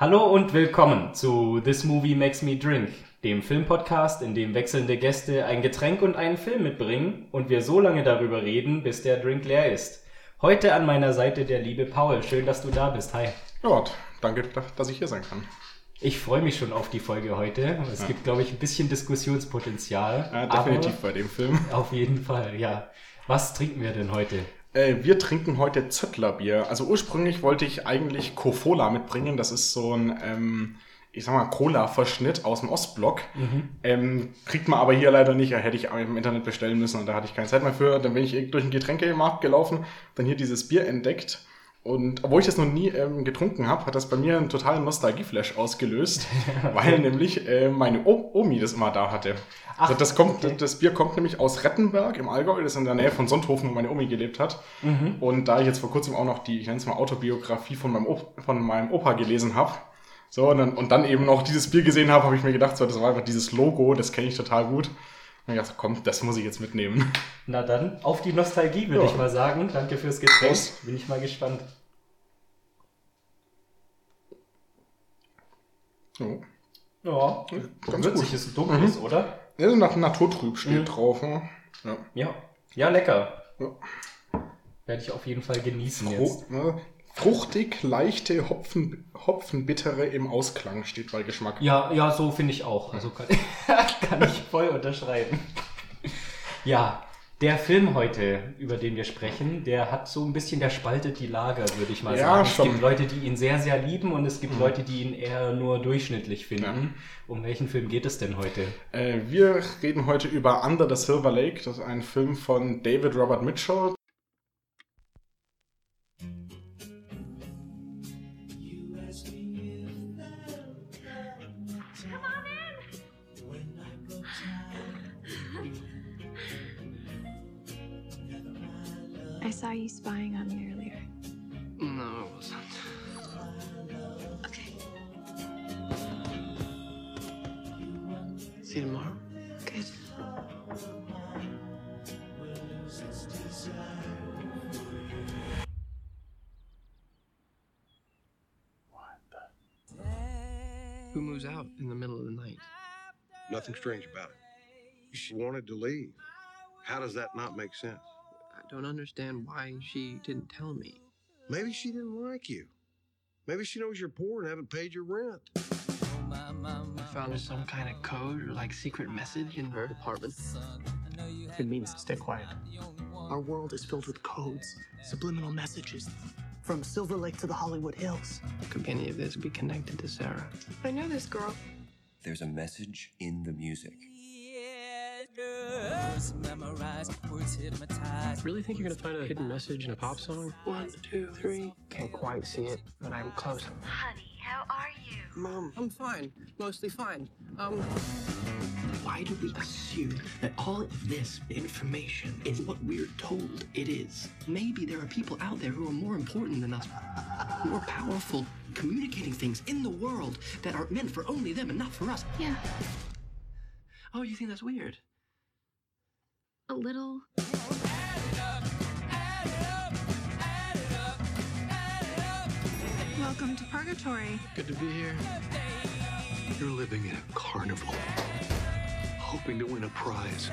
Hallo und willkommen zu This Movie Makes Me Drink, dem Filmpodcast, in dem wechselnde Gäste ein Getränk und einen Film mitbringen und wir so lange darüber reden, bis der Drink leer ist. Heute an meiner Seite der liebe Paul. Schön, dass du da bist. Hi. Ja, danke, dass ich hier sein kann. Ich freue mich schon auf die Folge heute. Es ja. gibt, glaube ich, ein bisschen Diskussionspotenzial. Ja, definitiv bei dem Film. Auf jeden Fall, ja. Was trinken wir denn heute? Äh, wir trinken heute Zöttlerbier. Also ursprünglich wollte ich eigentlich Kofola mitbringen. Das ist so ein, ähm, ich sag mal, Cola-Verschnitt aus dem Ostblock. Mhm. Ähm, kriegt man aber hier leider nicht. Hätte ich im Internet bestellen müssen und da hatte ich keine Zeit mehr für. Dann bin ich durch den Getränkemarkt gelaufen, dann hier dieses Bier entdeckt und obwohl ich das noch nie ähm, getrunken habe, hat das bei mir einen totalen Nostalgie-Flash ausgelöst, weil nämlich äh, meine o Omi das immer da hatte. Ach, also das, kommt, okay. das Bier kommt nämlich aus Rettenberg im Allgäu, das ist in der Nähe von Sonthofen, wo meine Omi gelebt hat. Mhm. Und da ich jetzt vor kurzem auch noch die, ich nenne es mal Autobiografie von meinem, Op von meinem Opa gelesen habe, so, und dann, und dann eben noch dieses Bier gesehen habe, habe ich mir gedacht, so, das war einfach dieses Logo, das kenne ich total gut. Und ich dachte, komm, das muss ich jetzt mitnehmen. Na dann, auf die Nostalgie, würde ja. ich mal sagen. Danke fürs Getränk. Prost. Bin ich mal gespannt. So. Ja, ganz würziges Dunkles, mhm. oder? Ja, nach Naturtrüb steht mhm. drauf. Ne? Ja. ja. Ja, lecker. Ja. Werde ich auf jeden Fall genießen Fro jetzt. Ne? Fruchtig, leichte, Hopfen, Hopfenbittere im Ausklang steht bei Geschmack. Ja, ja, so finde ich auch. Also kann, kann ich voll unterschreiben. Ja, der Film heute, über den wir sprechen, der hat so ein bisschen, der spaltet die Lager, würde ich mal ja, sagen. Schon. Es gibt Leute, die ihn sehr, sehr lieben und es gibt mhm. Leute, die ihn eher nur durchschnittlich finden. Ja. Um welchen Film geht es denn heute? Äh, wir reden heute über Under the Silver Lake. Das ist ein Film von David Robert Mitchell. Saw you spying on me earlier. No, it wasn't. Okay. See you tomorrow. Good. Who moves out in the middle of the night? Nothing strange about it. She wanted to leave. How does that not make sense? Don't understand why she didn't tell me. Maybe she didn't like you. Maybe she knows you're poor and haven't paid your rent. I found some kind of code or like secret message in her apartment. It means stay quiet. Our world is filled with codes, subliminal messages, from Silver Lake to the Hollywood Hills. Could any of this be connected to Sarah? I know this girl. There's a message in the music. Really think you're gonna find a hidden message in a pop song? One, two, three. Can't quite see it, but I'm close. Honey, how are you? Mom, I'm fine. Mostly fine. Um. Why do we assume that all of this information is what we're told it is? Maybe there are people out there who are more important than us, more powerful, communicating things in the world that are meant for only them and not for us. Yeah. Oh, you think that's weird? A little. Welcome to Purgatory. Good to be here. You're living in a carnival, hoping to win a prize.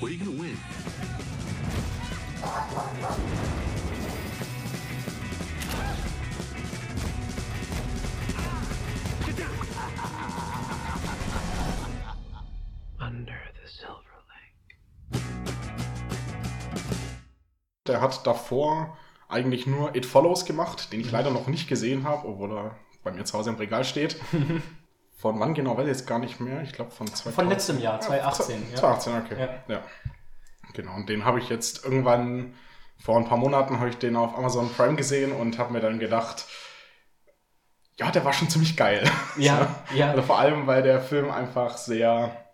What are you going to win? Der hat davor eigentlich nur It Follows gemacht, den ich leider noch nicht gesehen habe, obwohl er bei mir zu Hause im Regal steht. Von wann genau, weiß ich jetzt gar nicht mehr. Ich glaube von 2000. Von letztem Jahr, 2018. Ja, 2018, okay. Ja. ja. Genau, und den habe ich jetzt irgendwann, vor ein paar Monaten habe ich den auf Amazon Prime gesehen und habe mir dann gedacht, ja, der war schon ziemlich geil. Ja, ja. Also vor allem, weil der Film einfach sehr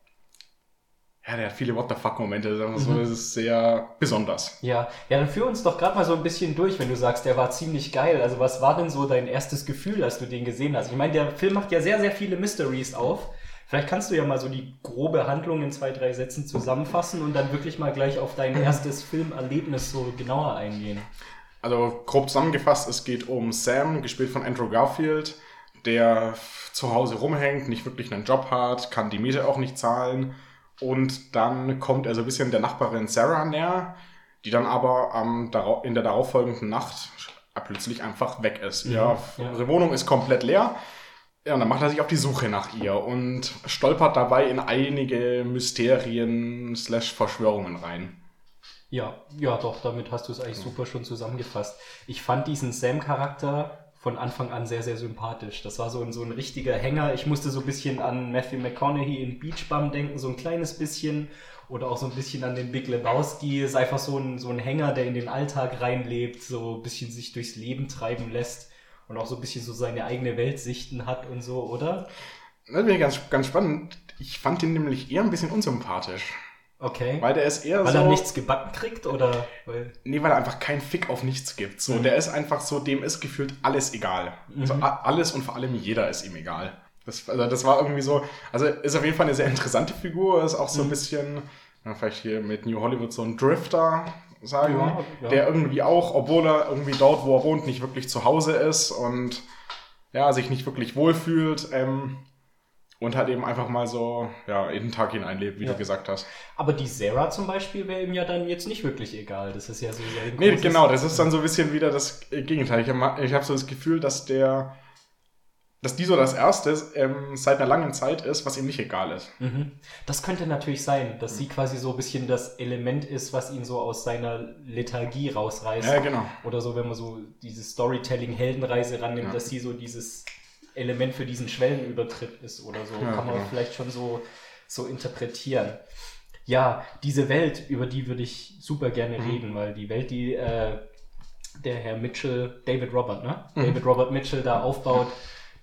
ja, der hat viele What the fuck-Momente, sagen wir so, mhm. das ist sehr besonders. Ja, ja, dann führ uns doch gerade mal so ein bisschen durch, wenn du sagst, der war ziemlich geil. Also was war denn so dein erstes Gefühl, als du den gesehen hast? Ich meine, der Film macht ja sehr, sehr viele Mysteries auf. Vielleicht kannst du ja mal so die grobe Handlung in zwei, drei Sätzen zusammenfassen und dann wirklich mal gleich auf dein erstes Filmerlebnis so genauer eingehen. Also grob zusammengefasst, es geht um Sam, gespielt von Andrew Garfield, der zu Hause rumhängt, nicht wirklich einen Job hat, kann die Miete auch nicht zahlen. Und dann kommt er so ein bisschen der Nachbarin Sarah näher, die dann aber ähm, in der darauffolgenden Nacht plötzlich einfach weg ist. Ja, ja. Ihre Wohnung ist komplett leer. Ja, und dann macht er sich auf die Suche nach ihr und stolpert dabei in einige Mysterien slash Verschwörungen rein. Ja, ja, doch, damit hast du es eigentlich super schon zusammengefasst. Ich fand diesen Sam-Charakter von Anfang an sehr, sehr sympathisch. Das war so ein, so ein richtiger Hänger. Ich musste so ein bisschen an Matthew McConaughey in Beach Bum denken, so ein kleines bisschen. Oder auch so ein bisschen an den Big Lebowski. Ist einfach so ein, so ein Hänger, der in den Alltag reinlebt, so ein bisschen sich durchs Leben treiben lässt und auch so ein bisschen so seine eigene Weltsichten hat und so, oder? Das wäre ganz, ganz spannend. Ich fand ihn nämlich eher ein bisschen unsympathisch. Okay. Weil der ist eher weil so. Weil er nichts gebacken kriegt oder? Weil nee, weil er einfach keinen Fick auf nichts gibt. So, mhm. der ist einfach so, dem ist gefühlt alles egal. Mhm. Also alles und vor allem jeder ist ihm egal. Das, also das war irgendwie so, also ist auf jeden Fall eine sehr interessante Figur, ist auch so ein mhm. bisschen, ja, vielleicht hier mit New Hollywood so ein Drifter, sagen, ja, ja. der irgendwie auch, obwohl er irgendwie dort, wo er wohnt, nicht wirklich zu Hause ist und ja, sich nicht wirklich wohlfühlt ähm, und halt eben einfach mal so ja, in den Tag hineinlebt, wie ja. du gesagt hast. Aber die Sarah zum Beispiel wäre ihm ja dann jetzt nicht wirklich egal. Das ist ja so sehr. Nee, genau, das ist dann so ein bisschen wieder das Gegenteil. Ich habe hab so das Gefühl, dass der dass die so das Erste ähm, seit einer langen Zeit ist, was ihm nicht egal ist. Mhm. Das könnte natürlich sein, dass mhm. sie quasi so ein bisschen das Element ist, was ihn so aus seiner Lethargie rausreißt. Ja, genau. Oder so, wenn man so diese Storytelling-Heldenreise rannimmt, ja. dass sie so dieses Element für diesen Schwellenübertritt ist oder so. Ja, Kann man genau. vielleicht schon so, so interpretieren. Ja, diese Welt, über die würde ich super gerne mhm. reden, weil die Welt, die äh, der Herr Mitchell, David Robert, ne? Mhm. David Robert Mitchell da aufbaut,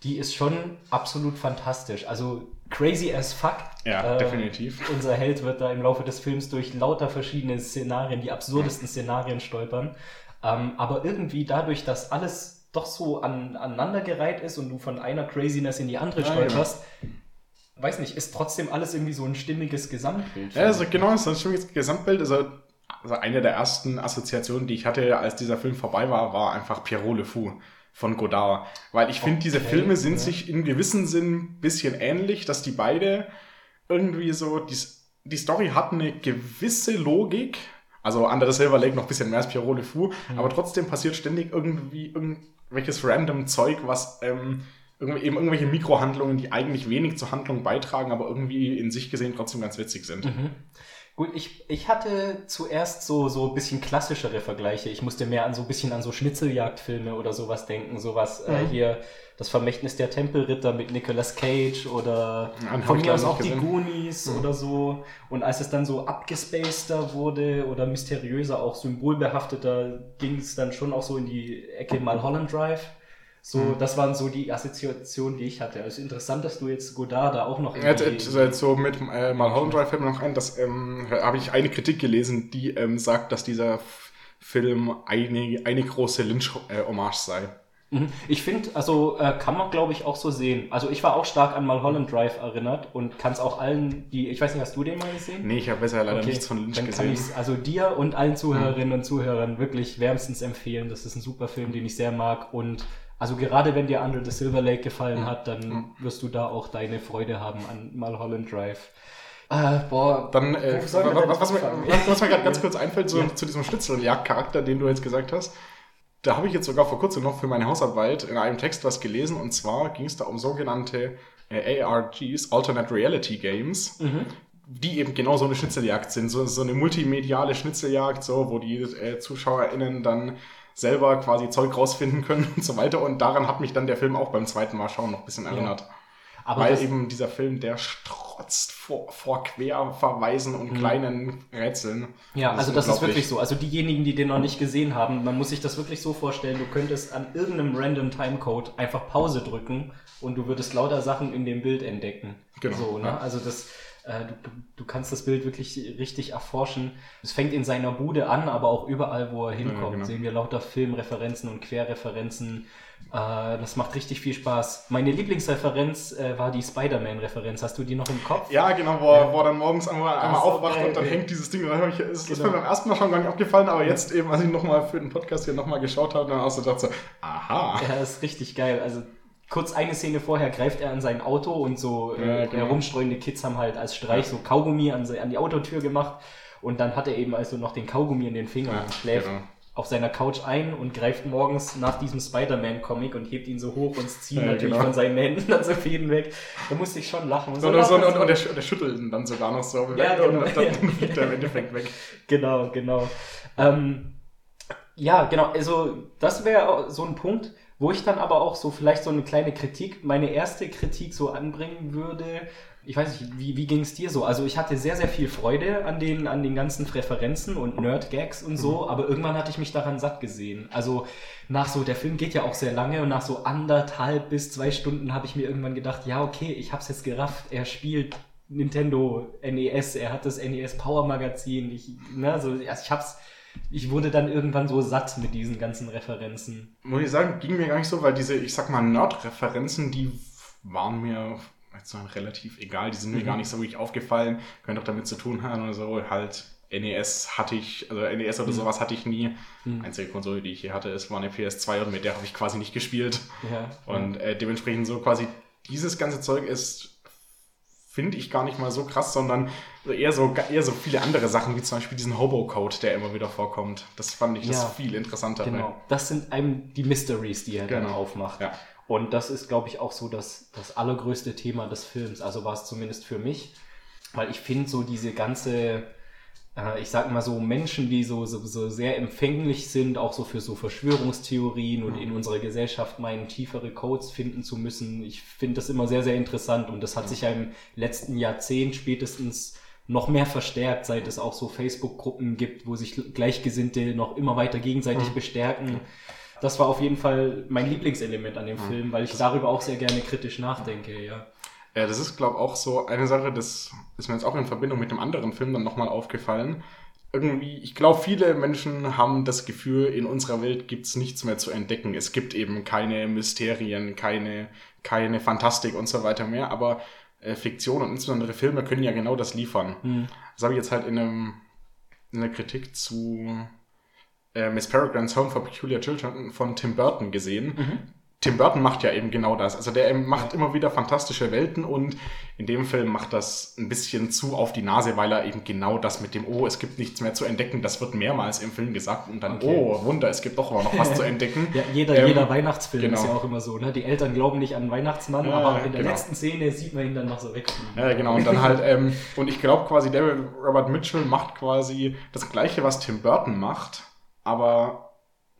die ist schon absolut fantastisch. Also crazy as fuck. Ja, äh, definitiv. Unser Held wird da im Laufe des Films durch lauter verschiedene Szenarien, die absurdesten Szenarien stolpern. Ähm, aber irgendwie dadurch, dass alles doch so an, aneinandergereiht ist und du von einer Craziness in die andere ja, stolperst, ja. weiß nicht, ist trotzdem alles irgendwie so ein stimmiges Gesamtbild. Ja, also genau, ist ein stimmiges Gesamtbild. Also, also eine der ersten Assoziationen, die ich hatte, als dieser Film vorbei war, war einfach Pierrot Le Fou von Godard. Weil ich finde, okay, diese Filme sind ja. sich in gewissem Sinn ein bisschen ähnlich, dass die beide irgendwie so, die, die Story hat eine gewisse Logik. Also Under the Silver Lake noch ein bisschen mehr als Pierrot Le Fou, mhm. aber trotzdem passiert ständig irgendwie irgendwelches random Zeug, was ähm, irgendwie, eben irgendwelche Mikrohandlungen, die eigentlich wenig zur Handlung beitragen, aber irgendwie in sich gesehen trotzdem ganz witzig sind. Mhm. Gut, ich, ich hatte zuerst so, so ein bisschen klassischere Vergleiche. Ich musste mehr an so ein bisschen an so Schnitzeljagdfilme oder sowas denken. Sowas äh, mhm. äh, hier, das Vermächtnis der Tempelritter mit Nicolas Cage oder ja, von mir aus auch gesehen. die Goonies mhm. oder so. Und als es dann so abgespaceder wurde oder mysteriöser, auch symbolbehafteter, ging es dann schon auch so in die Ecke mal Holland Drive. So, mhm. das waren so die Assoziationen, die ich hatte. Es also ist interessant, dass du jetzt Godard da auch noch. Ja, jetzt, jetzt so mit äh, Mulholland Drive fällt mir noch ein, dass ähm, habe ich eine Kritik gelesen, die ähm, sagt, dass dieser Film eine, eine große Lynch-Hommage sei. Mhm. Ich finde, also äh, kann man glaube ich auch so sehen. Also ich war auch stark an Mulholland Drive erinnert und kann es auch allen, die, ich weiß nicht, hast du den mal gesehen? Nee, ich habe bisher leider okay. nichts von Lynch Dann gesehen. Kann also dir und allen Zuhörerinnen mhm. und Zuhörern wirklich wärmstens empfehlen. Das ist ein super Film, den ich sehr mag und also gerade wenn dir Under the Silver Lake gefallen mhm. hat, dann mhm. wirst du da auch deine Freude haben an Mulholland Drive. Äh, boah, dann, äh, was, was, was, mir, was, mir gerade ganz kurz einfällt, so ja. zu diesem Schnitzeljagd-Charakter, den du jetzt gesagt hast, da habe ich jetzt sogar vor kurzem noch für meine Hausarbeit in einem Text was gelesen und zwar ging es da um sogenannte äh, ARGs, Alternate Reality Games, mhm. die eben genau so eine Schnitzeljagd sind, so, so eine multimediale Schnitzeljagd, so, wo die äh, ZuschauerInnen dann selber quasi Zeug rausfinden können und so weiter. Und daran hat mich dann der Film auch beim zweiten Mal schauen noch ein bisschen erinnert. Ja. Aber Weil eben dieser Film, der strotzt vor, vor Querverweisen und mhm. kleinen Rätseln. Ja, das also das ist wirklich so. Also diejenigen, die den noch nicht gesehen haben, man muss sich das wirklich so vorstellen, du könntest an irgendeinem random Timecode einfach Pause drücken und du würdest lauter Sachen in dem Bild entdecken. Genau. So, ne? Ja. Also das, du, du kannst das Bild wirklich richtig erforschen. Es fängt in seiner Bude an, aber auch überall, wo er hinkommt, ja, genau. sehen wir lauter Filmreferenzen und Querreferenzen. Äh, das macht richtig viel Spaß. Meine Lieblingsreferenz äh, war die Spider-Man-Referenz. Hast du die noch im Kopf? Ja, genau, wo, er, wo er dann morgens einmal, einmal aufwacht geil, und dann hängt dieses Ding. Da ich, ist, genau. mir beim ersten Mal schon gar nicht aufgefallen, aber jetzt eben, als ich nochmal für den Podcast hier nochmal geschaut habe, dann auch so dachte, aha. Ja, das ist richtig geil. Also kurz eine Szene vorher greift er an sein Auto und so Ja, äh, genau. herumstreuende Kids haben halt als Streich so Kaugummi an, an die Autotür gemacht und dann hat er eben also noch den Kaugummi in den Fingern Ja, und schläft genau. auf seiner Couch ein und greift morgens nach diesem Spider-Man-Comic und hebt ihn so hoch und es ziehen Ja, natürlich genau. von seinen Händen dann so Fäden weg. Da musste ich schon lachen. Und So, und, so, und, und, der, der schüttelt ihn dann sogar noch so Ja, genau. und dann fliegt er im Endeffekt weg. Genau, genau. Ähm, ja, genau. Also das wäre so ein Punkt, wo ich dann aber auch so vielleicht so eine kleine Kritik, meine erste Kritik so anbringen würde. Ich weiß nicht, wie, wie ging es dir so? Also ich hatte sehr, sehr viel Freude an den, an den ganzen Referenzen und Nerd-Gags und so, aber irgendwann hatte ich mich daran satt gesehen. Also nach so, der Film geht ja auch sehr lange und nach so anderthalb bis zwei Stunden habe ich mir irgendwann gedacht, ja, okay, ich hab's jetzt gerafft, er spielt Nintendo NES, er hat das NES Power Magazin, ich, ne, so, also ich hab's, ich wurde dann irgendwann so satt mit diesen ganzen Referenzen. Muss ich sagen, ging mir gar nicht so, weil diese, ich sag mal, Nerd-Referenzen, die waren mir jetzt relativ egal, die sind mir Mhm. gar nicht so wirklich aufgefallen, können doch damit zu tun haben oder so, halt NES hatte ich, also NES oder Mhm. sowas hatte ich nie. Mhm. Einzige Konsole, die ich hier hatte, ist war eine PS2 und mit der habe ich quasi nicht gespielt. Ja. Und äh, dementsprechend so quasi dieses ganze Zeug ist, finde ich gar nicht mal so krass, sondern eher so, eher so viele andere Sachen, wie zum Beispiel diesen Hobo-Code, der immer wieder vorkommt. Das fand ich Ja. das viel interessanter. Genau. Das sind einem die Mysteries, die er dann Genau. aufmacht. Ja. Und das ist, glaube ich, auch so das, das allergrößte Thema des Films. Also war es zumindest für mich. Weil ich finde so diese ganze, äh, ich sag mal so Menschen, die so, so, so sehr empfänglich sind, auch so für so Verschwörungstheorien und in unserer Gesellschaft meinen tiefere Codes finden zu müssen. Ich finde das immer sehr, sehr interessant und das hat sich ja im letzten Jahrzehnt spätestens noch mehr verstärkt, seit es auch so Facebook-Gruppen gibt, wo sich Gleichgesinnte noch immer weiter gegenseitig bestärken. Das war auf jeden Fall mein Lieblingselement an dem Film, weil ich darüber auch sehr gerne kritisch nachdenke, ja. Ja, das ist, glaube ich, auch so eine Sache, das ist mir jetzt auch in Verbindung mit dem anderen Film dann nochmal aufgefallen. Irgendwie, ich glaube, viele Menschen haben das Gefühl, in unserer Welt gibt's nichts mehr zu entdecken. Es gibt eben keine Mysterien, keine, keine Fantastik und so weiter mehr, aber äh, Fiktion und insbesondere Filme können ja genau das liefern. Hm. Das habe ich jetzt halt in, einem, in einer Kritik zu äh, Miss Peregrine's Home for Peculiar Children von Tim Burton gesehen. Tim Burton macht ja eben genau das. Also der macht immer wieder fantastische Welten und in dem Film macht das ein bisschen zu auf die Nase, weil er eben genau das mit dem, oh, es gibt nichts mehr zu entdecken, das wird mehrmals im Film gesagt und dann, Okay. oh, Wunder, es gibt doch aber noch was zu entdecken. Ja, jeder, Ähm, jeder Weihnachtsfilm genau. ist ja auch immer so, ne? Die Eltern glauben nicht an den Weihnachtsmann, Ja, aber in der genau. letzten Szene sieht man ihn dann noch so wegfliegen. Ja, genau. Und dann halt, ähm, und ich glaube quasi, David Robert Mitchell macht quasi das Gleiche, was Tim Burton macht, aber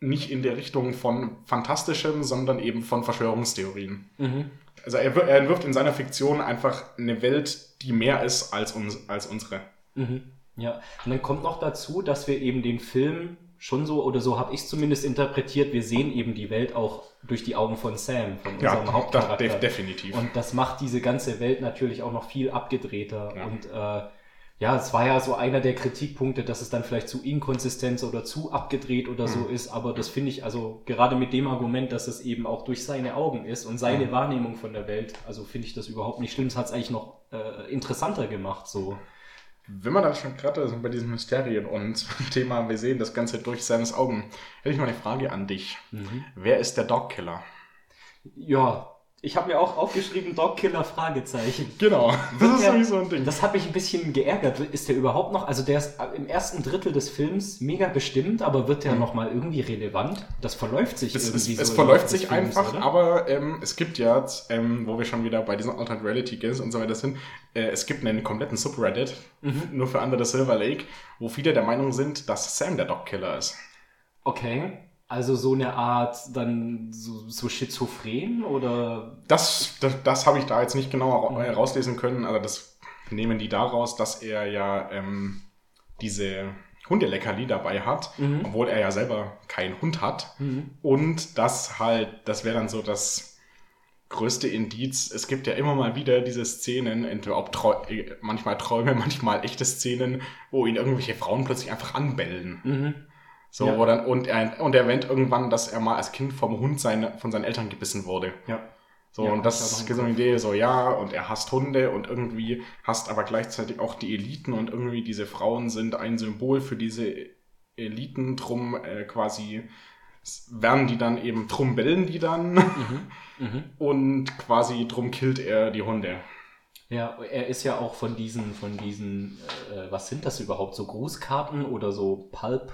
nicht in der Richtung von Fantastischem, sondern eben von Verschwörungstheorien. Mhm. Also er, er entwirft in seiner Fiktion einfach eine Welt, die mehr ist als, uns, als unsere. Mhm. Ja, und dann kommt noch dazu, dass wir eben den Film schon so, oder so habe ich es zumindest interpretiert, wir sehen eben die Welt auch durch die Augen von Sam, von Ja, unserem das, Hauptcharakter. def definitiv. Und das macht diese ganze Welt natürlich auch noch viel abgedrehter. Ja. Und äh, ja, es war ja so einer der Kritikpunkte, dass es dann vielleicht zu inkonsistent oder zu abgedreht oder so Mhm. ist. Aber das finde ich also gerade mit dem Argument, dass es eben auch durch seine Augen ist und seine Mhm. Wahrnehmung von der Welt, also finde ich das überhaupt nicht schlimm. Es hat es eigentlich noch äh, interessanter gemacht. So. Wenn man dann schon gerade sind bei diesen Mysterien und Thema, wir sehen das Ganze durch seines Augen, hätte ich mal eine Frage an dich. Mhm. Wer ist der Dogkiller? Ja, ich habe mir auch aufgeschrieben, Dogkiller Fragezeichen. Genau, das ist der- sowieso ein Ding. Das hat mich ein bisschen geärgert. Ist der überhaupt noch, also der ist im ersten Drittel des Films mega bestimmt, aber wird der noch mal irgendwie relevant? Das verläuft sich Mhm. Es, irgendwie es, so. es verläuft sich Films, einfach, oder? aber ähm, es gibt ja, ähm, wo wir schon wieder bei diesen Alternate Reality Games und so weiter sind, äh, es gibt einen kompletten Subreddit, Mhm. nur für Under the Silver Lake, wo viele der Meinung sind, dass Sam der Dog-Killer ist. Okay. Also so eine Art dann so, so schizophren oder Das, das, das habe ich da jetzt nicht genau Mhm. ra- äh, rauslesen können, aber das nehmen die daraus, dass er ja ähm, diese Hundeleckerli dabei hat, Mhm. obwohl er ja selber keinen Hund hat. Und das halt, das wäre dann so das größte Indiz. Es gibt ja immer mal wieder diese Szenen, entweder ob Trau äh, manchmal Träume, manchmal echte Szenen, wo ihn irgendwelche Frauen plötzlich einfach anbellen. Mhm. So, Ja. wo dann, und er, und er erwähnt irgendwann, dass er mal als Kind vom Hund seine, von seinen Eltern gebissen wurde. ja. So, Ja, und das ist so eine. Idee, so ja, und er hasst Hunde und irgendwie hasst aber gleichzeitig auch die Eliten und irgendwie diese Frauen sind ein Symbol für diese Eliten, drum äh, quasi werden die dann eben, drum bellen die dann Mhm. und quasi drum killt er die Hunde. Ja, er ist ja auch von diesen, von diesen, äh, was sind das überhaupt, so Grußkarten oder so Pulp,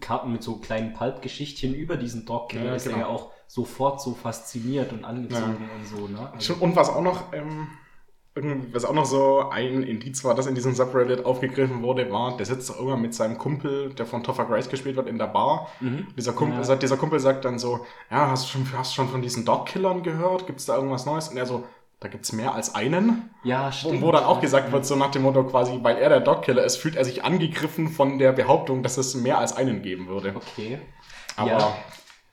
Karten mit so kleinen Pulp-Geschichtchen über diesen Dogkiller Ja, ist er genau. ja auch sofort so fasziniert und angezogen und so, ne? Also, Und was auch noch, ähm, was auch noch so ein Indiz war, das in diesem Subreddit aufgegriffen wurde, war, der sitzt doch irgendwann mit seinem Kumpel, der von Topher Grace gespielt wird, in der Bar. Dieser, Kumpel, Ja. sagt, dieser Kumpel sagt dann so, ja, hast du schon, hast schon von diesen Dogkillern gehört? Gibt es da irgendwas Neues? Und er so, da gibt's mehr als einen. ja, stimmt. wo dann auch gesagt wird, so nach dem Motto quasi, weil er der Dogkiller ist, fühlt er sich angegriffen von der Behauptung, dass es mehr als einen geben würde. Okay. Aber ja,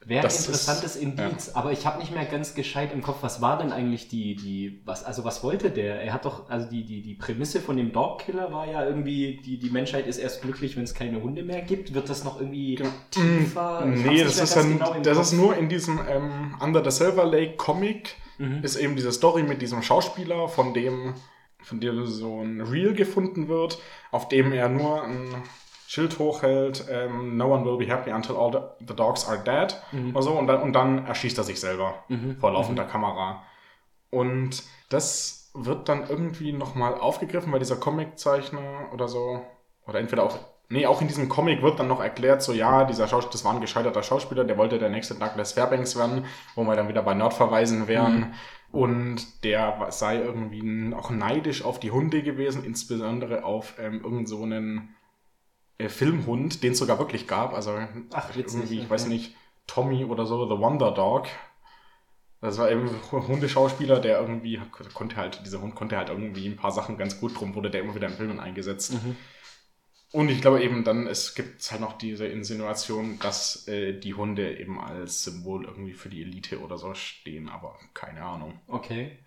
wäre ein das ist- interessantes Indiz, aber ich habe nicht mehr ganz gescheit im Kopf, was war denn eigentlich die, die, was, also was wollte der? Er hat doch, also die, die, die Prämisse von dem Dogkiller war ja irgendwie, die, die Menschheit ist erst glücklich, wenn es keine Hunde mehr gibt. Wird das noch irgendwie tiefer? Ich Nee, nicht das ist, dann, genau das Kopf. ist nur in diesem ähm, Under the Silver Lake Comic, Mhm. ist eben diese Story mit diesem Schauspieler, von dem, von dem so ein Reel gefunden wird, auf dem er nur ein Schild hochhält, ähm, No one will be happy until all the, the dogs are dead oder so, und dann, und dann erschießt er sich selber vor laufender Kamera. Und das wird dann irgendwie nochmal aufgegriffen, weil dieser Comiczeichner oder so, oder entweder auch, nee, auch in diesem Comic wird dann noch erklärt, so ja, dieser Schauspieler, das war ein gescheiterter Schauspieler, der wollte der nächste Douglas Fairbanks werden, wo wir dann wieder bei Nerd verweisen wären. Und der sei irgendwie auch neidisch auf die Hunde gewesen, insbesondere auf ähm, irgend so einen äh, Filmhund, den es sogar wirklich gab. Also Ach, witzig, irgendwie, ich okay. weiß nicht, Tommy oder so, The Wonder Dog. Das war eben ein Hundeschauspieler, der irgendwie konnte halt, dieser Hund konnte halt irgendwie ein paar Sachen ganz gut, drum wurde der immer wieder in Filmen eingesetzt. Mhm. Und ich glaube eben dann, es gibt halt noch diese Insinuation, dass äh, die Hunde eben als Symbol irgendwie für die Elite oder so stehen, aber keine Ahnung. Okay.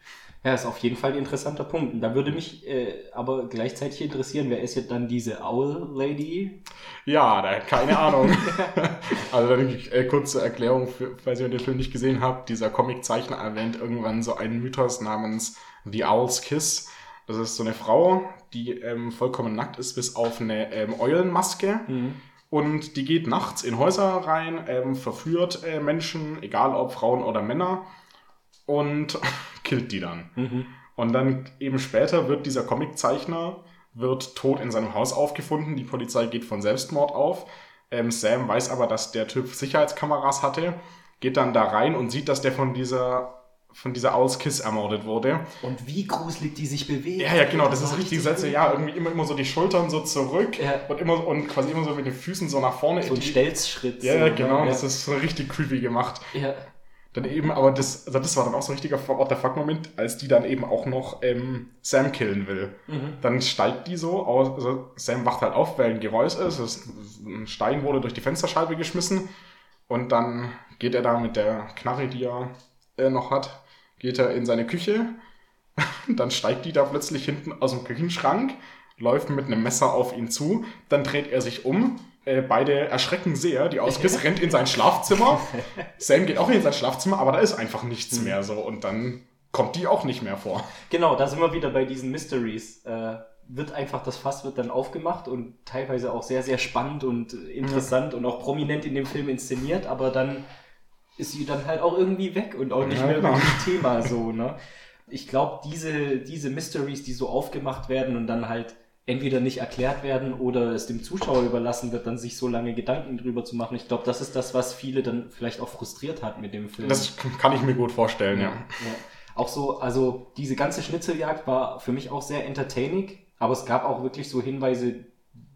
Ja, ist auf jeden Fall ein interessanter Punkt. Und da würde mich äh, aber gleichzeitig interessieren, wer ist jetzt dann diese Owl Lady? Ja, da, keine Ahnung. also dann äh, kurze Erklärung, für, falls ihr den Film nicht gesehen habt. Dieser Comiczeichner erwähnt irgendwann so einen Mythos namens The Owl's Kiss. Das ist so eine Frau, die ähm, vollkommen nackt ist, bis auf eine ähm, Eulenmaske. Und die geht nachts in Häuser rein, ähm, verführt äh, Menschen, egal ob Frauen oder Männer, und killt die dann. Und dann eben später wird dieser Comiczeichner wird tot in seinem Haus aufgefunden. Die Polizei geht von Selbstmord auf. Ähm, Sam weiß aber, dass der Typ Sicherheitskameras hatte, geht dann da rein und sieht, dass der von dieser von dieser Owl's Kiss ermordet wurde. Und wie gruselig die sich bewegt. Ja, ja, genau, das ist richtig Sätze, ja, irgendwie immer, immer so die Schultern so zurück Ja. und immer und quasi immer so mit den Füßen so nach vorne. So ein Stelzschritt. Ja, ja, genau, ne? das ist so richtig creepy gemacht. Ja. Dann eben, aber das, also das war dann auch so ein richtiger What the fuck-Moment, als die dann eben auch noch ähm, Sam killen will. Dann steigt die so, aus, also Sam wacht halt auf, weil ein Geräusch ist, es ist ein Stein wurde durch die Fensterscheibe geschmissen und dann geht er da mit der Knarre, die er äh, noch hat, geht er in seine Küche, dann steigt die da plötzlich hinten aus dem Küchenschrank, läuft mit einem Messer auf ihn zu, dann dreht er sich um, äh, beide erschrecken sehr, die Auskiss rennt in sein Schlafzimmer, Sam geht auch in sein Schlafzimmer, aber da ist einfach nichts mehr so. Und dann kommt die auch nicht mehr vor. Genau, da sind wir wieder bei diesen Mysteries. Äh, wird einfach, das Fass wird dann aufgemacht und teilweise auch sehr, sehr spannend und interessant und auch prominent in dem Film inszeniert, aber dann ist sie dann halt auch irgendwie weg und auch nicht Ja, mehr genau. Thema so, ne? Ich glaube, diese, diese Mysteries, die so aufgemacht werden und dann halt entweder nicht erklärt werden oder es dem Zuschauer überlassen wird, dann sich so lange Gedanken drüber zu machen. Ich glaube, das ist das, was viele dann vielleicht auch frustriert hat mit dem Film. Das kann ich mir gut vorstellen, ja. Ja. Auch so, also diese ganze Schnitzeljagd war für mich auch sehr entertaining, aber es gab auch wirklich so Hinweise,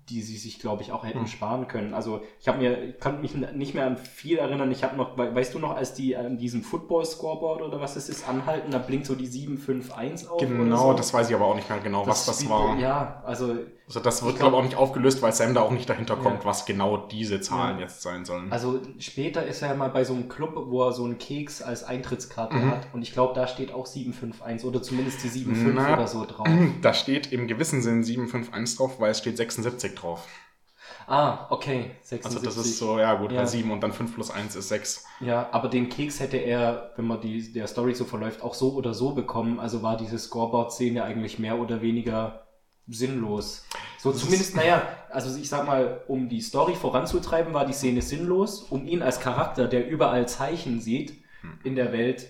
die sie sich, glaube ich, auch hätten sparen können. Also ich habe mir, ich kann mich nicht mehr an viel erinnern. Ich habe noch, we- weißt du noch, als die an diesem Football-Scoreboard oder was es ist, anhalten, da blinkt so die 751 auf. Genau, so. das weiß ich aber auch nicht mehr genau, was das war. Ja, also Also das wird, glaube glaub- ich, auch nicht aufgelöst, weil Sam da auch nicht dahinter kommt, Ja. was genau diese Zahlen Ja. jetzt sein sollen. Also später ist er ja mal bei so einem Club, wo er so einen Keks als Eintrittskarte Mhm. hat. Und ich glaube, da steht auch 751 oder zumindest die 75 Na, oder so drauf. Da steht im gewissen Sinn 751 drauf, weil es steht 76 drauf. Ah, okay. Also 76. das ist so, ja gut, Ja. weil 7 und dann 5 plus 1 ist 6. Ja, aber den Keks hätte er, wenn man die, der Story so verläuft, auch so oder so bekommen. Also war diese Scoreboard-Szene eigentlich mehr oder weniger sinnlos. So zumindest, naja, also ich sag mal, um die Story voranzutreiben, war die Szene sinnlos. Um ihn als Charakter, der überall Zeichen sieht in der Welt,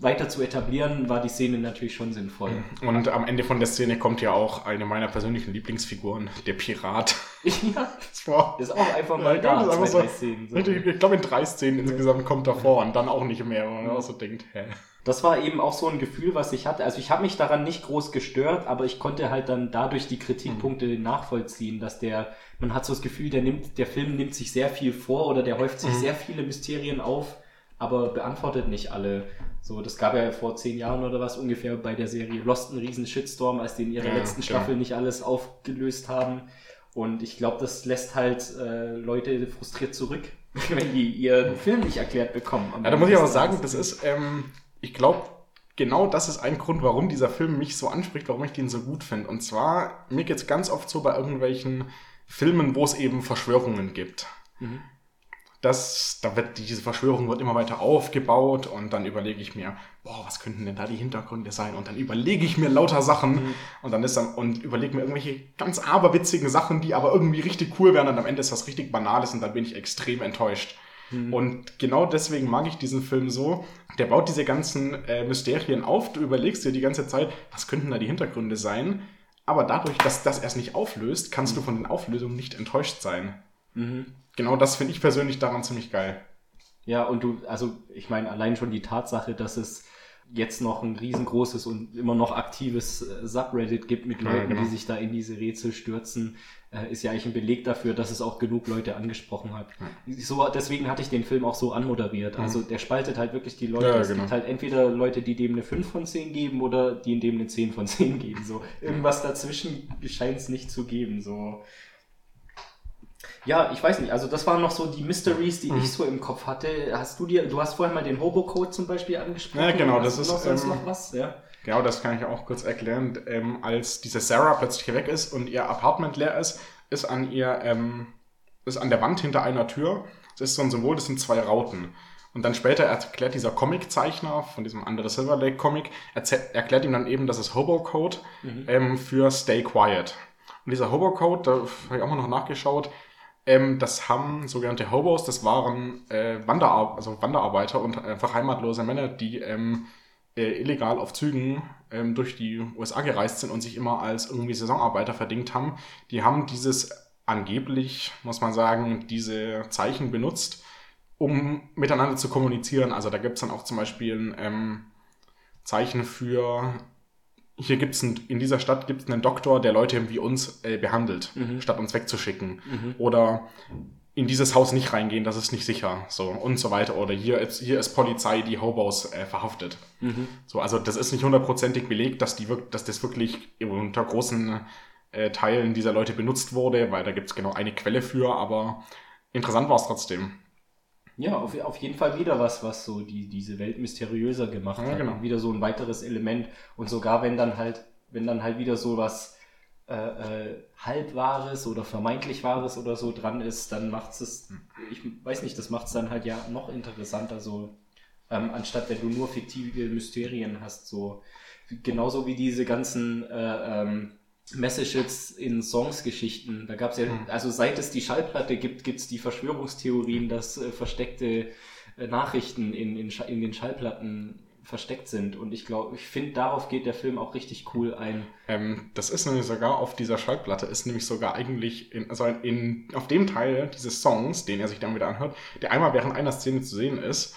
weiter zu etablieren, war die Szene natürlich schon sinnvoll. Und am Ende von der Szene kommt ja auch eine meiner persönlichen Lieblingsfiguren, der Pirat. Ja, Das war, ist auch einfach mal Ja, da, zwei, so- Szenen. So. ich glaube, in drei Szenen insgesamt kommt er vor und dann auch nicht mehr. Und man auch so denkt, hä? Das war eben auch so ein Gefühl, was ich hatte. Also ich habe mich daran nicht groß gestört, aber ich konnte halt dann dadurch die Kritikpunkte nachvollziehen, dass der, man hat so das Gefühl, der nimmt, der Film nimmt sich sehr viel vor oder der häuft sich sehr viele Mysterien auf, aber beantwortet nicht alle. So, das gab ja vor zehn Jahren oder was ungefähr bei der Serie Lost einen riesen Shitstorm, als die in ihrer Ja, letzten genau. Staffel nicht alles aufgelöst haben. Und ich glaube, das lässt halt äh, Leute frustriert zurück, wenn die ihren Film nicht erklärt bekommen. Ja, da muss ich aber sagen, das ist, ähm, ich glaube, genau das ist ein Grund, warum dieser Film mich so anspricht, warum ich den so gut finde. Und zwar, mir geht's ganz oft so bei irgendwelchen Filmen, wo es eben Verschwörungen gibt. Das, da wird diese Verschwörung wird immer weiter aufgebaut und dann überlege ich mir, boah, was könnten denn da die Hintergründe sein? Und dann überlege ich mir lauter Sachen und dann ist dann, und überlege mir irgendwelche ganz aberwitzigen Sachen, die aber irgendwie richtig cool wären und am Ende ist was richtig Banales und dann bin ich extrem enttäuscht. Und genau deswegen mag ich diesen Film so. Der baut diese ganzen äh, Mysterien auf. Du überlegst dir die ganze Zeit, was könnten da die Hintergründe sein? Aber dadurch, dass das erst nicht auflöst, kannst du von den Auflösungen nicht enttäuscht sein. Genau das finde ich persönlich daran ziemlich geil. Ja, und du, also ich meine, allein schon die Tatsache, dass es jetzt noch ein riesengroßes und immer noch aktives äh, Subreddit gibt mit Ja, Leuten, genau. die sich da in diese Rätsel stürzen, äh, ist ja eigentlich ein Beleg dafür, dass es auch genug Leute angesprochen hat. So, deswegen hatte ich den Film auch so anmoderiert. Also der spaltet halt wirklich die Leute. Mhm. Ja, es genau. gibt halt entweder Leute, die dem eine 5 von 10 geben oder die in dem eine 10 von 10 geben. So, irgendwas dazwischen scheint es nicht zu geben. So. Ja, ich weiß nicht. Also das waren noch so die Mysteries, Mhm. die ich so im Kopf hatte. Hast du dir, du hast vorher mal den Hobo-Code zum Beispiel angesprochen. Ja, genau, das ist, noch, sonst ähm, noch was, ja. Genau, das kann ich auch kurz erklären. Ähm, als diese Sarah plötzlich weg ist und ihr Apartment leer ist, ist an ihr, ähm, ist an der Wand hinter einer Tür, das ist so ein Symbol, das sind zwei Rauten. Und dann später erklärt dieser Comiczeichner von diesem andere Silver Lake Comic, erklärt ihm dann eben, das ist Hobo-Code ähm, für Stay Quiet. Und dieser Hobo-Code, da habe ich auch mal noch nachgeschaut, ähm, das haben sogenannte Hobos, das waren äh, Wanderar also Wanderarbeiter und einfach heimatlose Männer, die ähm, äh, illegal auf Zügen ähm, durch die USA gereist sind und sich immer als irgendwie Saisonarbeiter verdingt haben. Die haben dieses angeblich, muss man sagen, diese Zeichen benutzt, um miteinander zu kommunizieren. Also da gibt es dann auch zum Beispiel ein ähm, Zeichen für, hier gibt es in dieser Stadt gibt es einen Doktor, der Leute wie uns äh, behandelt, statt uns wegzuschicken. Oder in dieses Haus nicht reingehen, das ist nicht sicher, so und so weiter. Oder hier ist, hier ist Polizei, die Hobos äh, verhaftet. So, also das ist nicht hundertprozentig belegt, dass, die, wirk- dass das wirklich unter großen äh, Teilen dieser Leute benutzt wurde, weil da gibt es genau eine Quelle für, aber interessant war es trotzdem. Ja, auf, auf jeden Fall wieder was, was so die, diese Welt mysteriöser gemacht Ja, hat. genau. Wieder so ein weiteres Element. Und sogar wenn dann halt, wenn dann halt wieder so was äh, äh, Halbwahres oder vermeintlich Wahres oder so dran ist, dann macht es, ich weiß nicht, das macht es dann halt ja noch interessanter, so ähm, anstatt wenn du nur fiktive Mysterien hast, so genauso wie diese ganzen äh, ähm, Messages in Songs-Geschichten. Da gab es ja, also seit es die Schallplatte gibt, gibt es die Verschwörungstheorien, dass äh, versteckte äh, Nachrichten in, in, in den Schallplatten versteckt sind. Und ich glaube, ich finde, darauf geht der Film auch richtig cool ein. Ähm, das ist nämlich sogar auf dieser Schallplatte, ist nämlich sogar eigentlich in, also in, auf dem Teil dieses Songs, den er sich dann wieder anhört, der einmal während einer Szene zu sehen ist,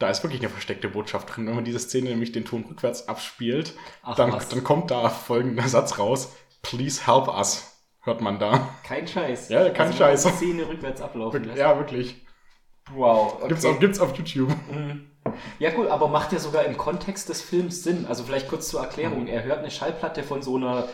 da ist wirklich eine versteckte Botschaft drin. Wenn man diese Szene nämlich den Ton rückwärts abspielt, Ach, dann, was. dann kommt da folgender Satz raus. Please help us, hört man da. Kein Scheiß. Ja, kein also, Scheiß. Szene rückwärts ablaufen lässt. Ja, wirklich. Wow. Okay. Gibt's, auf, gibt's auf YouTube. Ja, gut, aber macht ja sogar im Kontext des Films Sinn. Also vielleicht kurz zur Mhm. Erklärung. Er hört eine Schallplatte von so einer,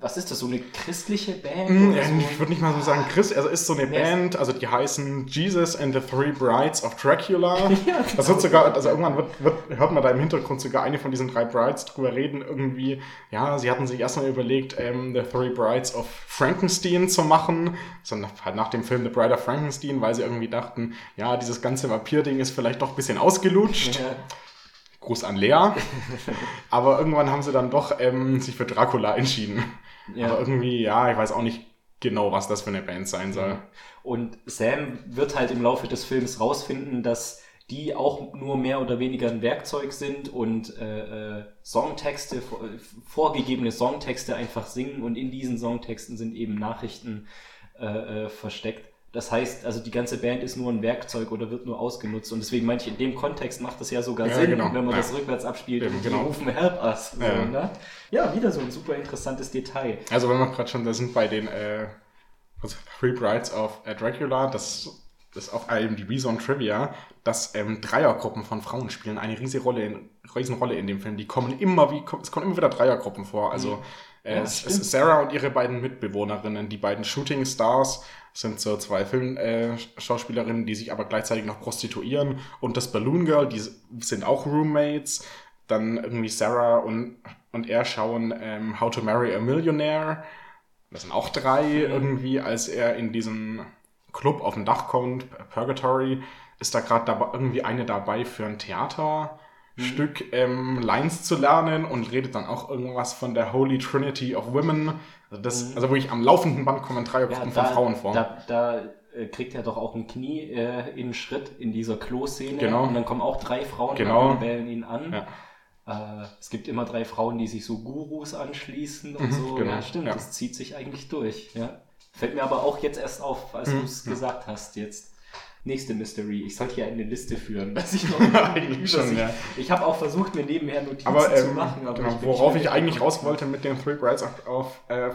was ist das, so eine christliche Band? Mm, oder ja, so? Ich würde nicht mal so sagen, Chris, also ist so eine Nee. Band, also die heißen Jesus and the Three Brides of Dracula. Ja, Das wird sogar, also irgendwann wird, wird, hört man da im Hintergrund sogar eine von diesen drei Brides drüber reden, irgendwie, ja, sie hatten sich erstmal überlegt, ähm, The Three Brides of Frankenstein zu machen, sondern halt nach dem Film The Bride of Frankenstein, weil sie irgendwie dachten, ja, dieses ganze Vampir-Ding ist vielleicht doch ein bisschen ausgelutscht. Ja. Gruß an Lea. Aber irgendwann haben sie dann doch ähm, sich für Dracula entschieden. Ja. Aber irgendwie, ja, ich weiß auch nicht genau, was das für eine Band sein soll. Und Sam wird halt im Laufe des Films rausfinden, dass die auch nur mehr oder weniger ein Werkzeug sind und äh, äh, Songtexte, vor- vorgegebene Songtexte einfach singen und in diesen Songtexten sind eben Nachrichten äh, äh, versteckt. Das heißt, also die ganze Band ist nur ein Werkzeug oder wird nur ausgenutzt und deswegen manche in dem Kontext macht das ja sogar Ja, Sinn, genau. wenn man Ja. das rückwärts abspielt Eben, und die genau. rufen Help Us. So, Ja. ne? ja, wieder so ein super interessantes Detail. Also wenn wir gerade schon da sind bei den äh, was, Three Brides of äh, Dracula, das ist auf IMDb so ein Trivia, dass ähm, Dreiergruppen von Frauen spielen eine riesige Rolle in, Riesenrolle in dem Film. Die kommen immer wie es kommen immer wieder Dreiergruppen vor. Also äh, Ja, Sarah und ihre beiden Mitbewohnerinnen, die beiden Shooting Stars sind so zwei Filmschauspielerinnen, äh, Schauspielerinnen, die sich aber gleichzeitig noch prostituieren und das Balloon Girl, die sind auch Roommates. Dann irgendwie Sarah und, und er schauen ähm, How to Marry a Millionaire. Das sind auch drei irgendwie, als er in diesem Club auf dem Dach kommt, Purgatory, ist da gerade dabei irgendwie eine dabei für ein Theaterstück ähm, Lines zu lernen und redet dann auch irgendwas von der Holy Trinity of Women. Also, das, also wirklich am laufenden Band kommen Dreiergruppen von Frauen vor. Da, da äh, kriegt er doch auch ein Knie äh, in einen Schritt in dieser Klo-Szene. Genau. Und dann kommen auch drei Frauen Genau. und bellen ihn an. Ja. Äh, es gibt immer drei Frauen, die sich so Gurus anschließen und so. genau. Ja, stimmt. Ja. Das zieht sich eigentlich durch. Ja. Fällt mir aber auch jetzt erst auf, als Mhm. du es gesagt hast jetzt. Nächste Mystery. Ich sollte hier eine Liste führen, dass ich noch Eigentlich schon, ich, ja. Ich habe auch versucht, mir nebenher Notizen Aber, zu ähm, machen. Aber genau, ich worauf ich eigentlich raus wollte mit den Three Brides auf, auf äh,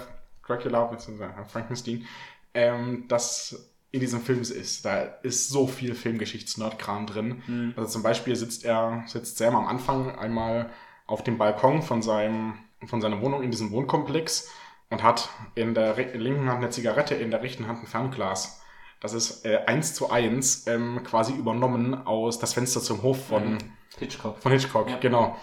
Dracula bzw. Frankenstein, ähm, dass in diesem Film ist, da ist so viel Filmgeschichts-Nerd-Kram drin. Mhm. Also zum Beispiel sitzt er, sitzt Sam am Anfang einmal auf dem Balkon von seinem, von seiner Wohnung in diesem Wohnkomplex und hat in der linken Hand eine Zigarette, in der rechten Hand ein Fernglas. Das ist äh, eins zu eins ähm, quasi übernommen aus Das Fenster zum Hof von, Hitchcock. von Hitchcock, Ja. genau.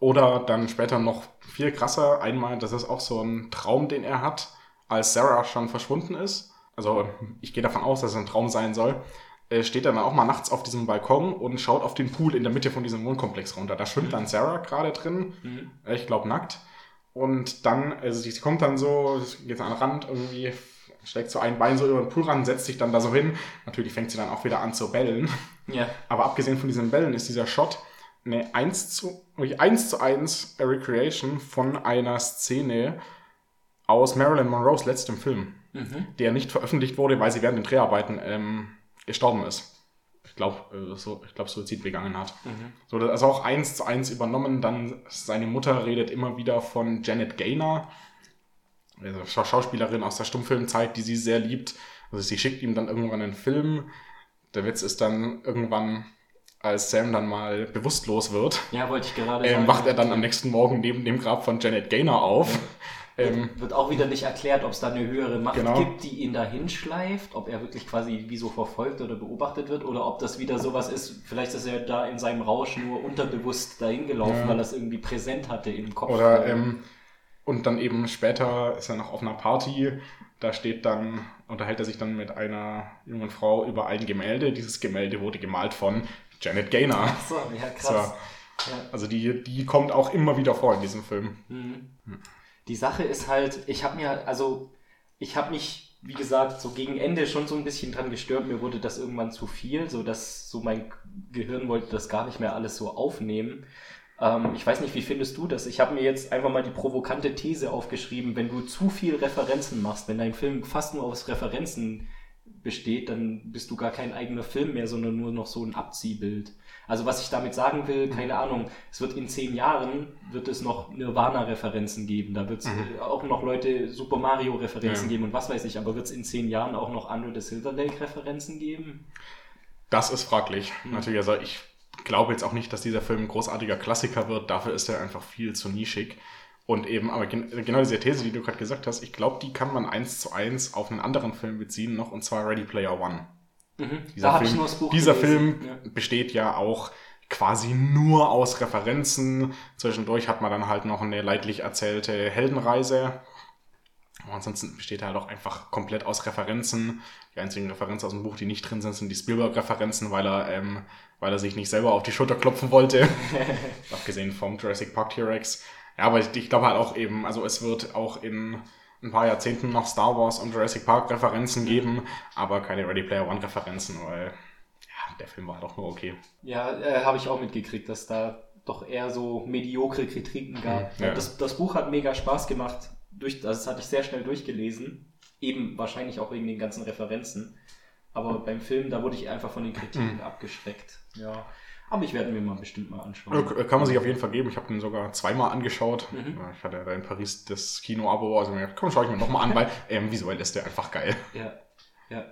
Oder dann später noch viel krasser, einmal, das ist auch so ein Traum, den er hat, als Sarah schon verschwunden ist. Also ich gehe davon aus, dass es ein Traum sein soll. Äh, steht er dann auch mal nachts auf diesem Balkon und schaut auf den Pool in der Mitte von diesem Wohnkomplex runter. Da schwimmt dann Sarah gerade drin, Mhm. ich glaube nackt. Und dann, also sie sie kommt dann so, geht an den Rand irgendwie, schlägt so ein Bein so über den Pool ran, setzt sich dann da so hin. Natürlich fängt sie dann auch wieder an zu bellen. Ja. Aber abgesehen von diesen Bällen ist dieser Shot eine 1 zu, wirklich 1 zu 1 Recreation von einer Szene aus Marilyn Monroes letztem Film, der nicht veröffentlicht wurde, weil sie während den Dreharbeiten ähm, gestorben ist. Ich glaube, äh, so, ich glaube, Suizid begangen hat. So, das ist auch 1 zu 1 übernommen. Dann seine Mutter redet immer wieder von Janet Gaynor, also Schau- Schauspielerin aus der Stummfilmzeit, die sie sehr liebt. Also sie schickt ihm dann irgendwann einen Film. Der Witz ist dann irgendwann, als Sam dann mal bewusstlos wird, ja, wollte ich gerade ähm, wacht er dann am nächsten Morgen neben dem Grab von Janet Gaynor auf. Ähm, Wird auch wieder nicht erklärt, ob es da eine höhere Macht Genau. gibt, die ihn da hinschleift, ob er wirklich quasi wie so verfolgt oder beobachtet wird, oder ob das wieder sowas ist, vielleicht ist er da in seinem Rausch nur unterbewusst dahin gelaufen, Ja. weil er es irgendwie präsent hatte im Kopf. Oder, ähm, und dann eben später ist er noch auf einer Party, da steht dann, unterhält er sich dann mit einer jungen Frau über ein Gemälde. Dieses Gemälde wurde gemalt von Janet Gaynor. so, ja, krass. So. Ja. Also die, die kommt auch immer wieder vor in diesem Film. Die Sache ist halt, ich habe mir, also ich habe mich, wie gesagt, so gegen Ende schon so ein bisschen dran gestört. Mir wurde das irgendwann zu viel, so dass so mein Gehirn wollte das gar nicht mehr alles so aufnehmen. Ähm, ich weiß nicht, wie findest du das? Ich habe mir jetzt einfach mal die provokante These aufgeschrieben, wenn du zu viel Referenzen machst, wenn dein Film fast nur aus Referenzen besteht, dann bist du gar kein eigener Film mehr, sondern nur noch so ein Abziehbild. Also was ich damit sagen will, keine Ahnung, es wird in zehn Jahren, wird es noch Nirvana-Referenzen geben, da wird es auch noch Leute Super Mario-Referenzen Ja. geben und was weiß ich, aber wird es in zehn Jahren auch noch Under the Silver Lake-Referenzen geben? Das ist fraglich. Natürlich, also ich glaube jetzt auch nicht, dass dieser Film ein großartiger Klassiker wird. Dafür ist er einfach viel zu nischig. Und eben, aber gen genau diese These, die du gerade gesagt hast, ich glaube, die kann man eins zu eins auf einen anderen Film beziehen noch, und zwar Ready Player One. Dieser, hab ich Film, nur das Buch dieser Film ja. besteht ja auch quasi nur aus Referenzen. Zwischendurch hat man dann halt noch eine leidlich erzählte Heldenreise. Ansonsten besteht er halt auch einfach komplett aus Referenzen. Die einzigen Referenzen aus dem Buch, die nicht drin sind, sind die Spielberg-Referenzen, weil er, ähm, weil er sich nicht selber auf die Schulter klopfen wollte. Abgesehen vom Jurassic Park T-Rex. Ja, aber ich, ich glaube halt auch eben, also es wird auch in ein paar Jahrzehnten noch Star Wars und Jurassic Park Referenzen geben, aber keine Ready Player One Referenzen, weil ja, der Film war halt auch nur okay. Ja, äh, habe ich auch mitgekriegt, dass da doch eher so mediokre Kritiken gab. Mhm, ja. Das, das Buch hat mega Spaß gemacht. Durch, das hatte ich sehr schnell durchgelesen. Eben wahrscheinlich auch wegen den ganzen Referenzen. Aber beim Film, da wurde ich einfach von den Kritiken Mhm. abgeschreckt. Ja. Aber ich werde mir mal bestimmt mal anschauen. Kann man sich auf jeden Fall geben. Ich habe den sogar zweimal angeschaut. Mhm. Ich hatte ja da in Paris das Kino-Abo, also mir gedacht, komm, schau ich mir nochmal an, weil ähm, visuell ist der einfach geil. Ja, ja.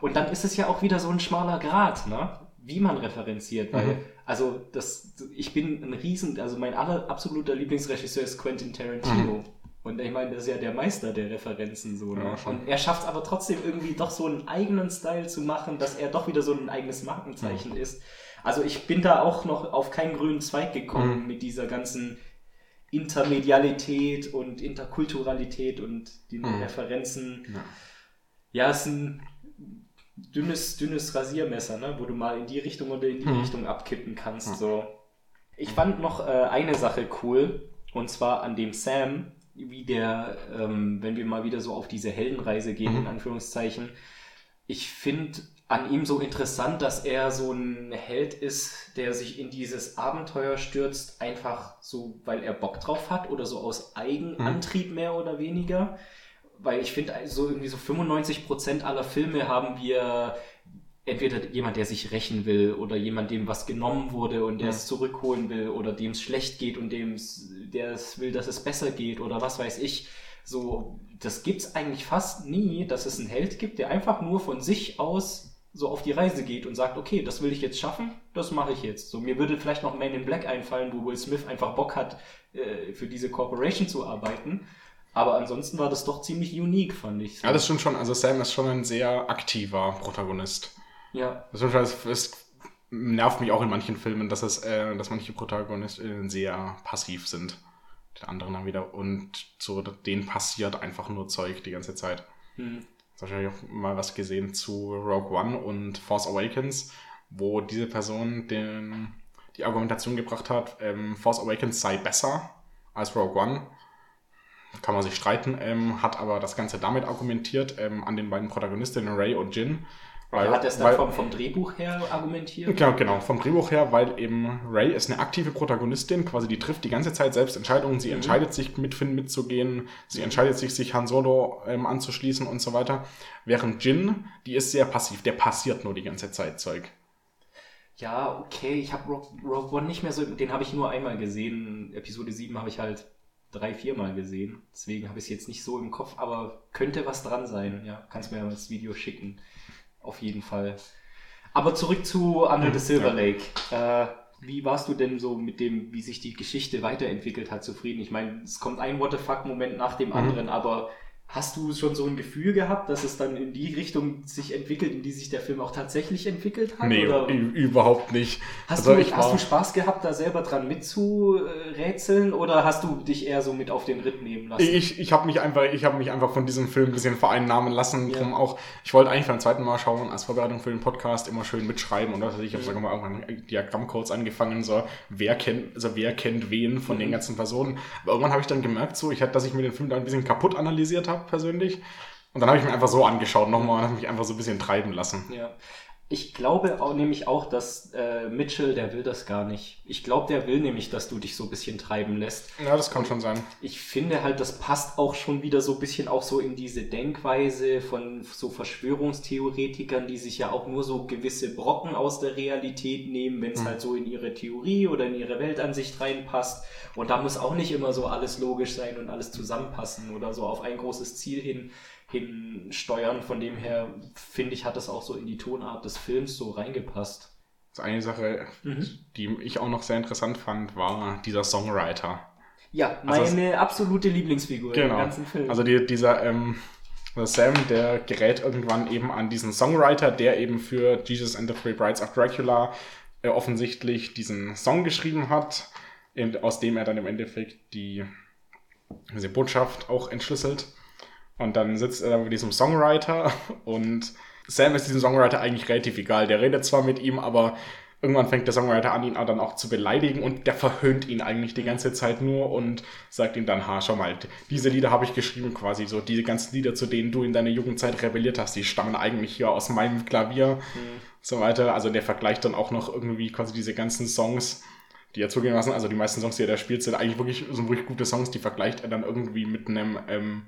Und dann ist es ja auch wieder so ein schmaler Grad, ne? Wie man referenziert, weil, Mhm. also das, ich bin ein Riesen, also mein aller absoluter Lieblingsregisseur ist Quentin Tarantino. Und ich meine, das ist ja der Meister der Referenzen so, ne? Mhm. Ja, schon. Und er schafft es aber trotzdem irgendwie doch so einen eigenen Style zu machen, dass er doch wieder so ein eigenes Markenzeichen Mhm. ist. Also ich bin da auch noch auf keinen grünen Zweig gekommen Mhm. mit dieser ganzen Intermedialität und Interkulturalität und den Mhm. Referenzen. Ja. Ja, es ist ein dünnes, dünnes Rasiermesser, ne? wo du mal in die Richtung oder in die Hm. Richtung abkippen kannst. So. Ich fand noch äh, eine Sache cool, und zwar an dem Sam, wie der, ähm, wenn wir mal wieder so auf diese Heldenreise gehen, Mhm. in Anführungszeichen, ich finde an ihm so interessant, dass er so ein Held ist, der sich in dieses Abenteuer stürzt, einfach so, weil er Bock drauf hat oder so aus Eigenantrieb mehr oder weniger. Weil ich finde, so irgendwie so 95% aller Filme haben wir entweder jemand, der sich rächen will oder jemand, dem was genommen wurde und der Ja. es zurückholen will oder dem es schlecht geht und dem es, der es will, dass es besser geht oder was weiß ich. So, das gibt's eigentlich fast nie, dass es einen Held gibt, der einfach nur von sich aus so auf die Reise geht und sagt, okay, das will ich jetzt schaffen, das mache ich jetzt. So, mir würde vielleicht noch Man in Black einfallen, wo Will Smith einfach Bock hat, äh, für diese Corporation zu arbeiten. Aber ansonsten war das doch ziemlich unique, fand ich. Ja, das stimmt schon. Also Sam ist schon ein sehr aktiver Protagonist. Ja. Das, es, es nervt mich auch in manchen Filmen, dass es, äh, dass manche Protagonisten sehr passiv sind. Die anderen dann wieder. Und so denen passiert einfach nur Zeug die ganze Zeit. Hm. Jetzt habe ich auch mal was gesehen zu Rogue One und Force Awakens, wo diese Person den, die Argumentation gebracht hat, ähm, Force Awakens sei besser als Rogue One. Kann man sich streiten, ähm, hat aber das Ganze damit argumentiert, ähm, an den beiden Protagonistinnen Ray und Jin. Weil, hat er es dann weil- vom, vom Drehbuch her argumentiert? Genau, genau, vom Drehbuch her, weil eben Ray ist eine aktive Protagonistin, quasi die trifft die ganze Zeit selbst Entscheidungen, sie entscheidet sich mit Finn mitzugehen, sie entscheidet sich, sich Han Solo ähm, anzuschließen und so weiter. Während Jin, die ist sehr passiv, der passiert nur die ganze Zeit Zeug. Ja, okay, ich habe Rogue, Rogue One nicht mehr so, den habe ich nur einmal gesehen. Episode 7 habe ich halt drei, viermal gesehen. Deswegen habe ich es jetzt nicht so im Kopf, aber könnte was dran sein. Ja, kannst mir mal das Video schicken. Auf jeden Fall. Aber zurück zu Under the Silver Lake. Äh, wie warst du denn so mit dem, wie sich die Geschichte weiterentwickelt hat, zufrieden? Ich meine, es kommt ein What the fuck-Moment nach dem anderen, aber hast du schon so ein Gefühl gehabt, dass es dann in die Richtung sich entwickelt, in die sich der Film auch tatsächlich entwickelt hat? Nee, oder? überhaupt nicht. Hast, Also du, hast du Spaß gehabt, da selber dran mitzurätseln oder hast du dich eher so mit auf den Ritt nehmen lassen? Ich, ich habe mich einfach, ich habe mich einfach von diesem Film ein bisschen vereinnahmen lassen. Ja. Drum auch, ich wollte eigentlich beim zweiten Mal schauen, als Vorbereitung für den Podcast immer schön mitschreiben und also ich habe sogar mal irgendwann Diagrammcodes angefangen, so wer kennt, also wer kennt wen von Mhm. den ganzen Personen. Aber irgendwann habe ich dann gemerkt, so ich dass ich mir den Film da ein bisschen kaputt analysiert habe persönlich. Und dann habe ich mir einfach so angeschaut nochmal und habe mich einfach so ein bisschen treiben lassen. Ja. Ich glaube auch, nämlich auch, dass äh, Mitchell, der will das gar nicht. Ich glaube, der will nämlich, dass du dich so ein bisschen treiben lässt. Ja, das kann schon sein. Ich finde halt, das passt auch schon wieder so ein bisschen auch so in diese Denkweise von so Verschwörungstheoretikern, die sich ja auch nur so gewisse Brocken aus der Realität nehmen, wenn es Mhm. halt so in ihre Theorie oder in ihre Weltansicht reinpasst. Und da muss auch nicht immer so alles logisch sein und alles zusammenpassen oder so auf ein großes Ziel hin hinsteuern. Von dem her finde ich, hat das auch so in die Tonart des Films so reingepasst. Also eine Sache, Mhm. die ich auch noch sehr interessant fand, war dieser Songwriter. Ja, Also meine absolute Lieblingsfigur im Genau. ganzen Film. Also die, dieser ähm, Sam, der gerät irgendwann eben an diesen Songwriter, der eben für Jesus and the Three Brides of Dracula äh, offensichtlich diesen Song geschrieben hat, aus dem er dann im Endeffekt die diese Botschaft auch entschlüsselt. Und dann sitzt er da mit diesem Songwriter und Sam ist diesem Songwriter eigentlich relativ egal. Der redet zwar mit ihm, aber irgendwann fängt der Songwriter an, ihn dann auch zu beleidigen und der verhöhnt ihn eigentlich die ganze Zeit nur und sagt ihm dann, ha, schau mal, diese Lieder habe ich geschrieben quasi so, diese ganzen Lieder, zu denen du in deiner Jugendzeit rebelliert hast, die stammen eigentlich hier aus meinem Klavier, mhm. so weiter. Also der vergleicht dann auch noch irgendwie quasi diese ganzen Songs, die er zugehen lassen, also die meisten Songs, die er da spielt, sind eigentlich wirklich so wirklich gute Songs, die vergleicht er dann irgendwie mit einem, ähm,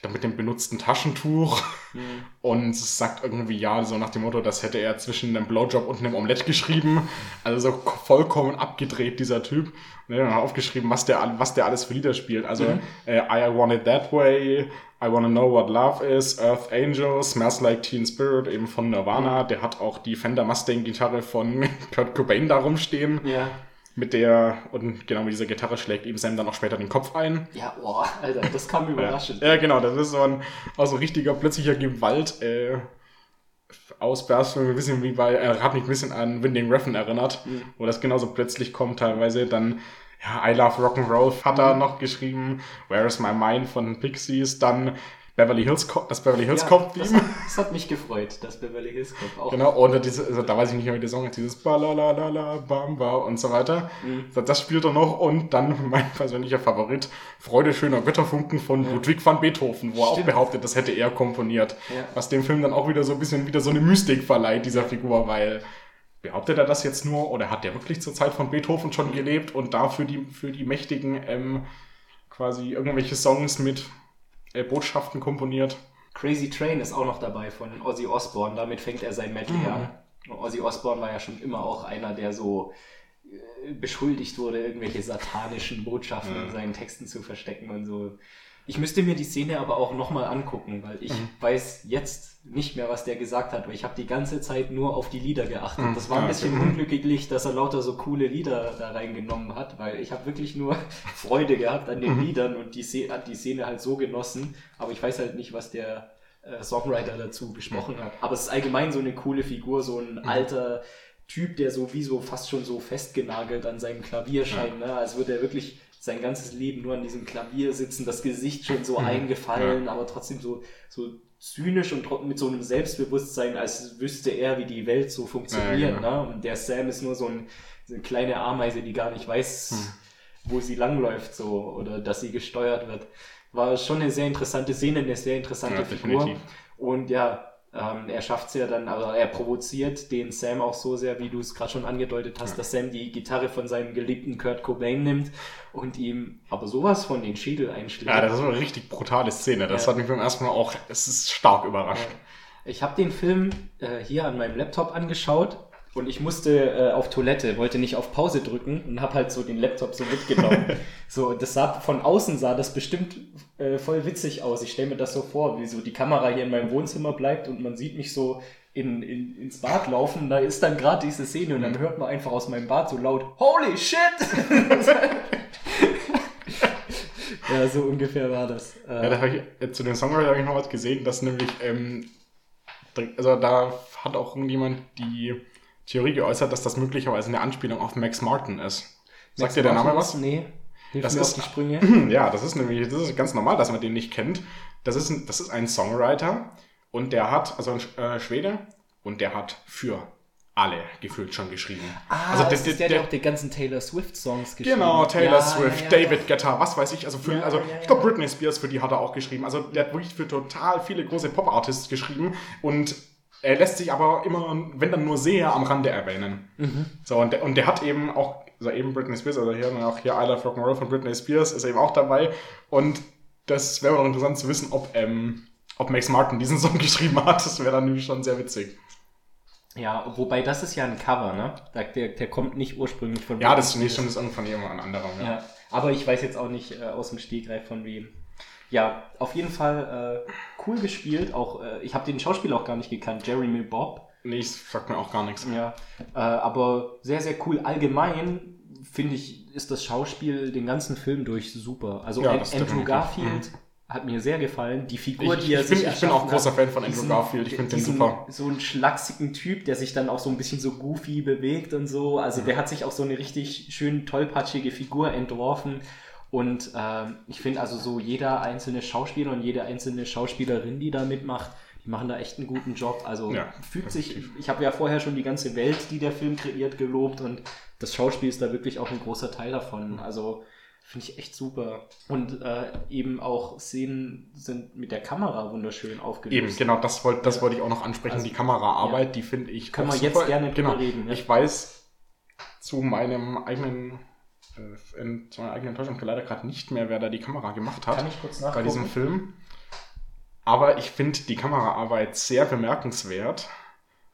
ich glaube, mit dem benutzten Taschentuch mhm. und sagt irgendwie, ja, so nach dem Motto, das hätte er zwischen einem Blowjob und einem Omelett geschrieben. Also so vollkommen abgedreht, dieser Typ. Und er hat aufgeschrieben, was der, was der alles für Lieder spielt. Also mhm. äh, I Want It That Way, I Wanna Know What Love Is, Earth Angel, Smells Like Teen Spirit, eben von Nirvana. Mhm. Der hat auch die Fender Mustang Gitarre von Kurt Cobain da rumstehen. Ja mit der, und genau mit dieser Gitarre schlägt ihm Sam dann auch später den Kopf ein. Ja, boah, Alter, das kam überraschend. Ja, ja, genau, das ist so ein, also richtiger plötzlicher Gewalt, äh, Ausberstung, ein bisschen wie bei, er hat mich ein bisschen an Winding Refn erinnert, mhm. wo das genauso plötzlich kommt teilweise, dann, ja, I Love Rock'n'Roll hat er mhm. noch geschrieben, Where is My Mind von Pixies, dann Beverly Hills Cop, das Beverly Hills ja, Cop Theme. Das, das, hat mich gefreut, das Beverly Hills Cop auch. Genau, und diese, also da weiß ich nicht mehr, wie der Song ist, dieses Balalalala, Bamba und so weiter. Mhm. Das spielt er noch und dann mein persönlicher Favorit, Freude schöner Götterfunken von ja. Ludwig van Beethoven, wo er auch behauptet, das hätte er komponiert. Ja. Was dem Film dann auch wieder so ein bisschen wieder so eine Mystik verleiht, dieser Figur, weil behauptet er das jetzt nur oder hat der wirklich zur Zeit von Beethoven schon gelebt und da für die, für die mächtigen ähm, quasi irgendwelche Songs mit äh, Botschaften komponiert. Crazy Train ist auch noch dabei von Ozzy Osbourne. Damit fängt er sein Medley mhm. an. Ozzy Osbourne war ja schon immer auch einer, der so äh, beschuldigt wurde, irgendwelche satanischen Botschaften mhm. in seinen Texten zu verstecken und so. Ich müsste mir die Szene aber auch nochmal angucken, weil ich mhm. weiß jetzt nicht mehr, was der gesagt hat, weil ich habe die ganze Zeit nur auf die Lieder geachtet. Mhm. Das war ein bisschen mhm. unglücklich, dass er lauter so coole Lieder da reingenommen hat, weil ich habe wirklich nur Freude gehabt an den mhm. Liedern und die, hat die Szene halt so genossen, aber ich weiß halt nicht, was der äh, Songwriter dazu gesprochen hat. Aber es ist allgemein so eine coole Figur, so ein mhm. alter Typ, der so wie so fast schon so festgenagelt an seinem Klavier scheint, ne? als würde er wirklich sein ganzes Leben nur an diesem Klavier sitzen, das Gesicht schon so mhm. eingefallen, ja. aber trotzdem so, so zynisch und mit so einem Selbstbewusstsein, als wüsste er, wie die Welt so funktioniert. Ja, genau. ne? Und der Sam ist nur so, ein, so, eine kleine Ameise, die gar nicht weiß, hm. wo sie langläuft so oder dass sie gesteuert wird. War schon eine sehr interessante Szene, eine sehr interessante ja, Figur. Definitiv. Und ja, ähm, er schafft es ja dann, also er provoziert den Sam auch so sehr, wie du es gerade schon angedeutet hast, ja. dass Sam die Gitarre von seinem geliebten Kurt Cobain nimmt und ihm aber sowas von den Schädel einschlägt. Ja, das ist eine richtig brutale Szene. Das ja. hat mich beim ersten Mal auch, es ist stark überrascht. Ja. Ich habe den Film äh, hier an meinem Laptop angeschaut und ich musste äh, auf Toilette, wollte nicht auf Pause drücken und habe halt so den Laptop so mitgenommen. so, das sah von außen sah das bestimmt äh, voll witzig aus. Ich stelle mir das so vor, wie so die Kamera hier in meinem Wohnzimmer bleibt und man sieht mich so in, in, ins Bad laufen. Da ist dann gerade diese Szene und dann hört man einfach aus meinem Bad so laut Holy shit! ja, so ungefähr war das. Ja, da habe ich äh, zu den Songwriter habe ich noch was gesehen, dass nämlich ähm, also da hat auch irgendjemand die Theorie geäußert, dass das möglicherweise eine Anspielung auf Max Martin ist. Sagt dir der Name was? Nee. Hilf das ist. Ja, das ist nämlich, das ist ganz normal, dass man den nicht kennt. Das ist ein, das ist ein Songwriter und der hat, also ein äh, Schwede, und der hat für alle gefühlt schon geschrieben. Ah, also das der, ist der, der, auch die ganzen Taylor Swift Songs geschrieben. Genau, Taylor ja, Swift, ja, ja, David Guetta, was weiß ich. Also für, also ich glaube Britney Spears für die hat er auch geschrieben. Also der hat wirklich für total viele große Pop-Artists geschrieben und er lässt sich aber immer, wenn dann nur sehr am Rande erwähnen. Mhm. So, und der, und der hat eben auch, also eben Britney Spears, also hier auch hier I Love Rock'n'Roll von Britney Spears ist eben auch dabei. Und das wäre auch interessant zu wissen, ob, ähm, ob Max Martin diesen Song geschrieben hat. Das wäre dann nämlich schon sehr witzig. Ja, wobei das ist ja ein Cover, ne? Der, der kommt nicht ursprünglich von Ja, das ist nicht schon das von jemand anderem, ja. ja. Aber ich weiß jetzt auch nicht äh, aus dem Stegreif von wem. Ja, auf jeden Fall äh, cool gespielt. Auch äh, ich habe den Schauspieler auch gar nicht gekannt, Jeremy Bob. Nee, sagt mir auch gar nichts. Ja, äh, aber sehr sehr cool. Allgemein finde ich ist das Schauspiel den ganzen Film durch super. Also ja, Andrew Garfield mhm. hat mir sehr gefallen. Die Figur, ich, die er ich sich bin, Ich bin auch großer Fan von Andrew Garfield. Ich finde den super. So einen schlachsigen Typ, der sich dann auch so ein bisschen so goofy bewegt und so. Also mhm. der hat sich auch so eine richtig schön tollpatschige Figur entworfen. Und ähm, ich finde also so jeder einzelne Schauspieler und jede einzelne Schauspielerin, die da mitmacht, Die machen da echt einen guten Job. Also Ja, fühlt sich, ich habe ja vorher schon die ganze Welt, die der Film kreiert, gelobt und das Schauspiel ist da wirklich auch ein großer Teil davon. Also finde ich echt super. Und äh, eben auch Szenen sind mit der Kamera wunderschön aufgelöst. Eben, genau, das wollte das wollte ich auch noch ansprechen. Also, die Kameraarbeit, die finde ich Können wir jetzt gerne drüber genau. reden, ja. Ich weiß zu meinem eigenen in, zu meiner eigenen Enttäuschung leider gerade nicht mehr, wer da die Kamera gemacht hat Kann ich kurz bei nachgucken? diesem Film. Aber ich finde die Kameraarbeit sehr bemerkenswert.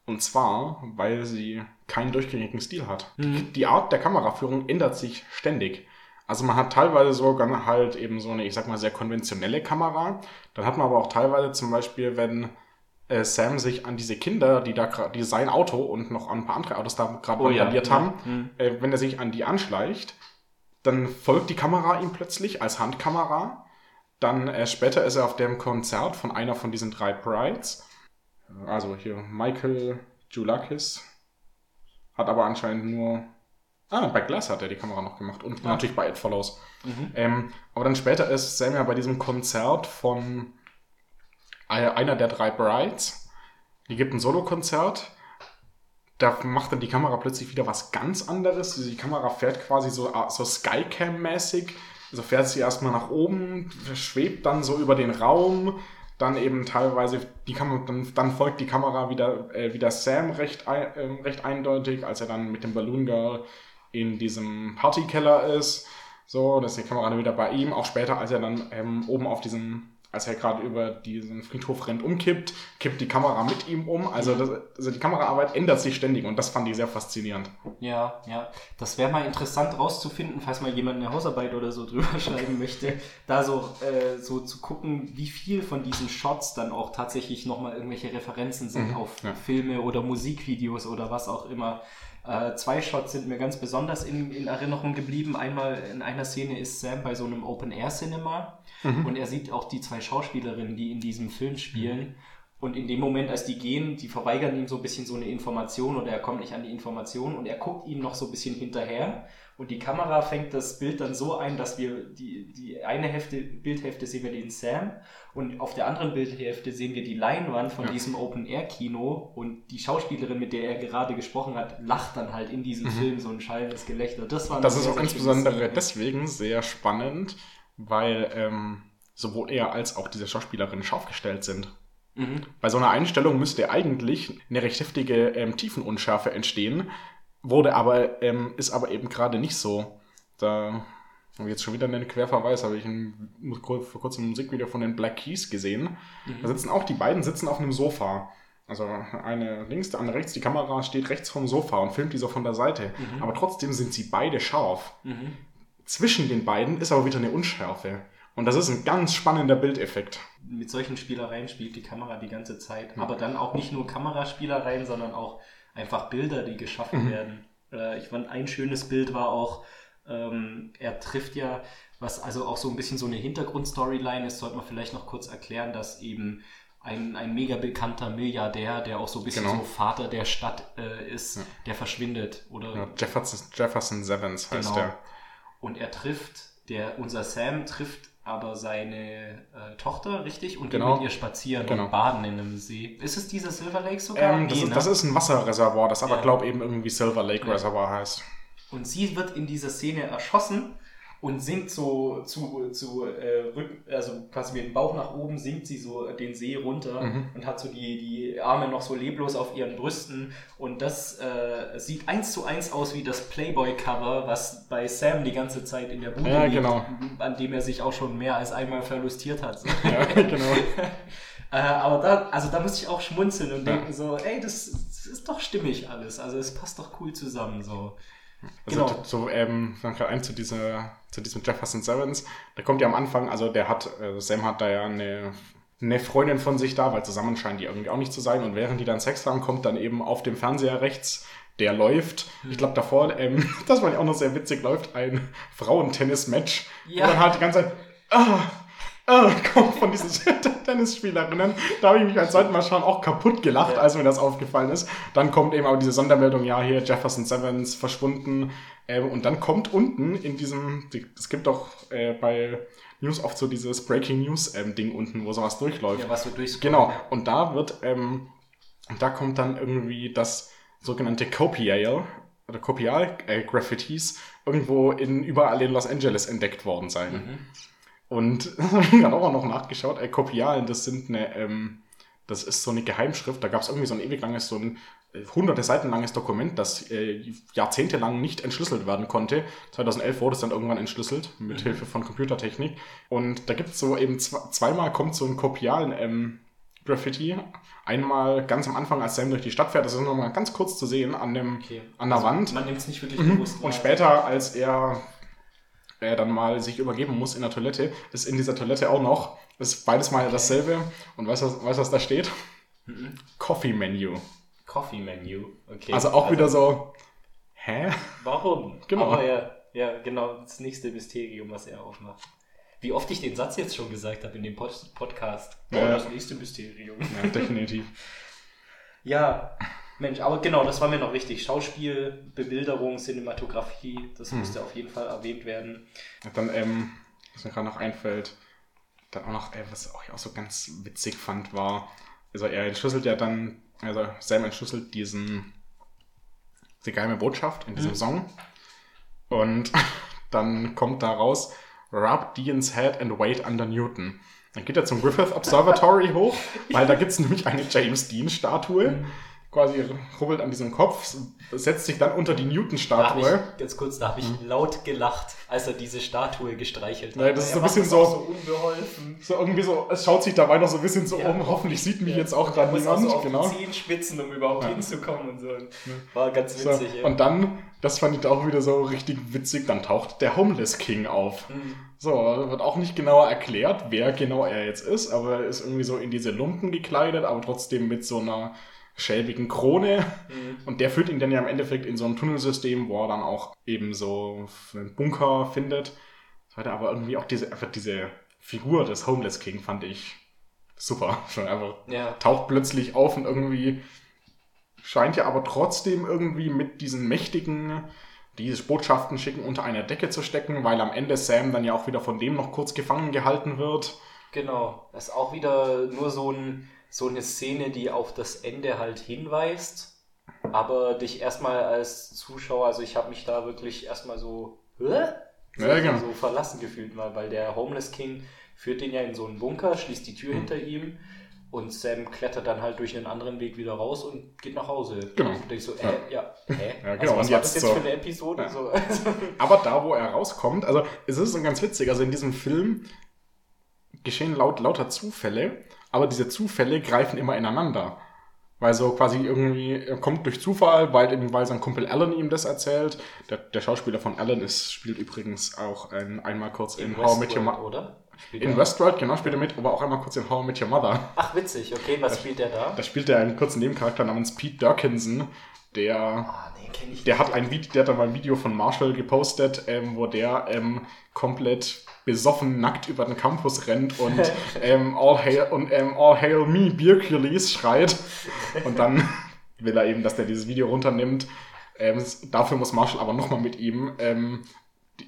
Und zwar, weil sie keinen durchgängigen Stil hat. Mhm. Die Art der Kameraführung ändert sich ständig. Also man hat teilweise sogar halt eben so eine, ich sag mal, sehr konventionelle Kamera. Dann hat man aber auch teilweise zum Beispiel, wenn äh, Sam sich an diese Kinder, die da gerade, die sein Auto und noch an ein paar andere Autos da gerade Oh ja, ja. haben, Mhm. äh, wenn er sich an die anschleicht, dann folgt die Kamera ihm plötzlich als Handkamera. Dann äh, später ist er auf dem Konzert von einer von diesen drei Brides. Also hier Michael Julakis. Hat aber anscheinend nur. Ah, bei Glass hat er die Kamera noch gemacht. Und natürlich bei It Follows. Ähm, aber dann später ist Sam ja bei diesem Konzert von äh, einer der drei Brides. Die gibt ein Solokonzert. Da macht dann die Kamera plötzlich wieder was ganz anderes. Die Kamera fährt quasi so, äh, so Skycam-mäßig. Also fährt sie erstmal nach oben, schwebt dann so über den Raum. Dann eben teilweise, die Kamera, dann, dann folgt die Kamera wieder, äh, wieder Sam recht, ähm, recht eindeutig, als er dann mit dem Balloon Girl in diesem Partykeller ist. So, das ist die Kamera dann wieder bei ihm. Auch später, als er dann ähm, oben auf diesem, als er gerade über diesen Friedhof rennt, umkippt, kippt die Kamera mit ihm um. Also, das, also die Kameraarbeit ändert sich ständig und das fand ich sehr faszinierend. Ja, ja. Das wäre mal interessant rauszufinden, falls mal jemand eine Hausarbeit oder so drüber schreiben möchte, da so, äh, so zu gucken, wie viel von diesen Shots dann auch tatsächlich nochmal irgendwelche Referenzen sind Mhm, auf ja. Filme oder Musikvideos oder was auch immer. Äh, zwei Shots sind mir ganz besonders in, in Erinnerung geblieben. Einmal in einer Szene ist Sam bei so einem Open-Air-Cinema Mhm. und er sieht auch die zwei Schauspielerinnen, die in diesem Film spielen. Und in dem Moment, als die gehen, die verweigern ihm so ein bisschen so eine Information oder er kommt nicht an die Information und er guckt ihnen noch so ein bisschen hinterher. Und die Kamera fängt das Bild dann so ein, dass wir die, die eine Hälfte, Bildhälfte sehen wir den Sam und auf der anderen Bildhälfte sehen wir die Leinwand von Ja. diesem Open-Air-Kino und die Schauspielerin, mit der er gerade gesprochen hat, lacht dann halt in diesem Film so ein schallendes Gelächter. Das war Mhm. Das eine ist sehr, auch sehr insbesondere deswegen sehr spannend, weil ähm, sowohl er als auch diese Schauspielerin scharf gestellt sind. Mhm. Bei so einer Einstellung müsste eigentlich eine recht heftige ähm, Tiefenunschärfe entstehen, wurde aber, ähm, ist aber eben gerade nicht so. Da habe ich jetzt schon wieder einen Querverweis, habe ich ein, vor kurzem ein Musikvideo von den Black Keys gesehen. Da sitzen auch die beiden sitzen auf einem Sofa. Also eine links, der andere rechts, die Kamera steht rechts vom Sofa und filmt die so von der Seite. Aber trotzdem sind sie beide scharf. Mhm. Zwischen den beiden ist aber wieder eine Unschärfe. Und das ist ein ganz spannender Bildeffekt. mit solchen Spielereien spielt die Kamera die ganze Zeit. Aber dann auch nicht nur Kameraspielereien, sondern auch einfach Bilder, die geschaffen werden. Äh, ich fand, ein schönes Bild war auch, ähm, er trifft ja, was also auch so ein bisschen so eine Hintergrundstoryline ist, sollte man vielleicht noch kurz erklären, dass eben ein, ein mega bekannter Milliardär, der auch so ein bisschen Genau. so Vater der Stadt äh, ist, der verschwindet. Oder Ja, Jefferson, Jefferson Sevens heißt Genau. der. Und er trifft, der, unser Sam trifft aber seine äh, Tochter, richtig? Und Genau. mit ihr spazieren Genau. und baden in einem See. Ist es dieser Silver Lake sogar? Ähm, das, Nee, ist, ne? das ist ein Wasserreservoir, das aber, Ja. glaube eben irgendwie Silver Lake Ja. Reservoir heißt. Und sie wird in dieser Szene erschossen und sinkt so zu, zu äh, Rücken, also quasi mit dem Bauch nach oben, sinkt sie so den See runter Mhm. und hat so die, die Arme noch so leblos auf ihren Brüsten. Und das äh, sieht eins zu eins aus wie das Playboy-Cover, was bei Sam die ganze Zeit in der Bude Ja, liegt, genau. an dem er sich auch schon mehr als einmal verlustiert hat. So. Ja, genau. Äh, aber da, also da musste ich auch schmunzeln und Ja. denken so, ey, das, das ist doch stimmig alles. Also es passt doch cool zusammen so. Also Genau. so, ähm, dann gerade ein zu, dieser, zu diesem Jefferson Sevens. Da kommt ja am Anfang, also der hat, äh, Sam hat da ja eine, eine Freundin von sich da, weil zusammen scheinen die irgendwie auch nicht zu sein. Und während die dann Sex haben, kommt dann eben auf dem Fernseher rechts, der läuft. Ich glaube davor, ähm, das war ja auch noch sehr witzig, läuft ein Frauentennis-Match. Ja. Wo dann halt die ganze Zeit, ah, äh, kommt von diesen Tennisspielerinnen. Da habe ich mich beim zweiten Mal schauen auch kaputt gelacht, Ja. als mir das aufgefallen ist. Dann kommt eben auch diese Sondermeldung, ja, hier Jefferson Sevens verschwunden. Ähm, und dann kommt unten in diesem, die- es gibt doch äh, bei News oft so dieses Breaking News ähm, Ding unten, wo sowas durchläuft. Ja, was so durchscrollen. Genau, und da wird, ähm, da kommt dann irgendwie das sogenannte Copial oder Copial-Graffitis irgendwo in, überall in Los Angeles entdeckt worden sein. Mhm. Und habe ich gerade auch noch nachgeschaut. Äh, Kopialen, das sind eine, ähm, das ist so eine Geheimschrift. Da gab es irgendwie so ein ewig langes, so ein äh, hunderte Seiten langes Dokument, das äh, jahrzehntelang nicht entschlüsselt werden konnte. 2011 wurde es dann irgendwann entschlüsselt, mit Hilfe von Computertechnik. Und da gibt es so eben zwe- zweimal kommt so ein Kopialen ähm, Graffiti. Einmal ganz am Anfang, als Sam durch die Stadt fährt, das ist nochmal ganz kurz zu sehen an, dem, Okay. an der Also, Wand. Man nimmt es nicht wirklich Mhm. bewusst Und später, als er, er dann mal sich übergeben muss in der Toilette, ist in dieser Toilette auch noch, ist beides mal dasselbe. Und weißt du, was- weißt du, was da steht? Mhm. Coffee Menu. Coffee Menu. Okay. Also auch wieder so, hä? Warum? Genau. Aber ja, ja, genau, das nächste Mysterium, was er aufmacht. Wie oft ich den Satz jetzt schon gesagt habe in dem Pod Podcast. Oh, Ja. das nächste Mysterium. Ja, definitiv. Ja, Mensch, aber genau, das war mir noch wichtig. Schauspiel, Bebilderung, Cinematografie, das Hm. müsste auf jeden Fall erwähnt werden. Dann, ähm, was mir gerade noch einfällt, dann auch noch, äh, was ich auch so ganz witzig fand, war, also er entschlüsselt ja dann, also Sam entschlüsselt diesen, die geheime Botschaft in diesem Mhm. Song. Und dann kommt da raus, rub Dean's head and wait under Newton. Dann geht er zum Griffith Observatory hoch, weil da gibt es nämlich eine James Dean-Statue. Mhm. Quasi rubbelt an diesem Kopf, setzt sich dann unter die Newton-Statue. ganz kurz, da habe ich laut gelacht, als er diese Statue gestreichelt hat. Ja, das ist so ein bisschen so- so unbeholfen. So irgendwie so, es schaut sich dabei noch so ein bisschen so Ja. um, hoffentlich sieht mich Ja. jetzt auch Er gerade niemand. so auf genau. die Zehen spitzen, um überhaupt Ja. hinzukommen und so. War ganz So, witzig, ja. und dann, das fand ich auch wieder so richtig witzig, dann taucht der Homeless King auf. Mhm. So, wird auch nicht genauer erklärt, wer genau er jetzt ist, aber er ist irgendwie so in diese Lumpen gekleidet, aber trotzdem mit so einer schäbigen Krone. Mhm. Und der führt ihn dann ja im Endeffekt in so ein Tunnelsystem, wo er dann auch eben so einen Bunker findet. So weiter, aber irgendwie auch diese, einfach diese Figur des Homeless King fand ich super. Schon einfach Ja. taucht plötzlich auf und irgendwie scheint ja aber trotzdem irgendwie mit diesen mächtigen, die diese Botschaften schicken, unter einer Decke zu stecken, weil am Ende Sam dann ja auch wieder von dem noch kurz gefangen gehalten wird. Genau. Das ist auch wieder nur so, ein, so eine Szene, die auf das Ende halt hinweist, aber dich erstmal als Zuschauer, also ich habe mich da wirklich erstmal so, Hä? so, Ja, genau. so verlassen gefühlt mal, weil der Homeless King führt den ja in so einen Bunker, schließt die Tür Mhm. hinter ihm und Sam klettert dann halt durch einen anderen Weg wieder raus und geht nach Hause. Genau. Und ich so, äh, ja, hä? Ja, genau. Also, was Und war jetzt das jetzt so- für eine Episode? Ja. So, Aber da, wo er rauskommt, also es ist so ganz witzig, also in diesem Film geschehen laut, lauter Zufälle, aber diese Zufälle greifen immer ineinander. Weil so quasi irgendwie, er kommt durch Zufall, weil, eben, weil sein Kumpel Alan ihm das erzählt. Der, der Schauspieler von Alan ist, spielt übrigens auch ein, einmal kurz in, How I Met Your Mother. oder? Spielt In er- Westworld, genau, spielt er mit, aber auch einmal kurz in How I Met Your Mother. Ach, witzig, okay, was spielt der da? Da spielt er einen kurzen Nebencharakter namens Pete Durkinson, der Ah, der hat ein Video, der hat da mal ein Video von Marshall gepostet, ähm, wo der ähm, komplett besoffen nackt über den Campus rennt und ähm, all hail und ähm, all hail me Bierkulis schreit und dann will er eben, dass der dieses Video runternimmt. Ähm, dafür muss Marshall aber nochmal mit ihm ähm,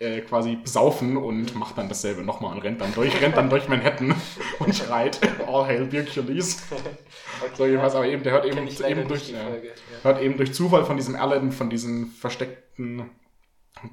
äh, quasi saufen und macht dann dasselbe nochmal und rennt dann durch, rennt dann durch Manhattan und schreit all hail Bierkulis. Okay, So jedenfalls, aber eben, der hört eben, eben durch, Folge, ja. hört eben durch Zufall von diesem Alan, von diesen versteckten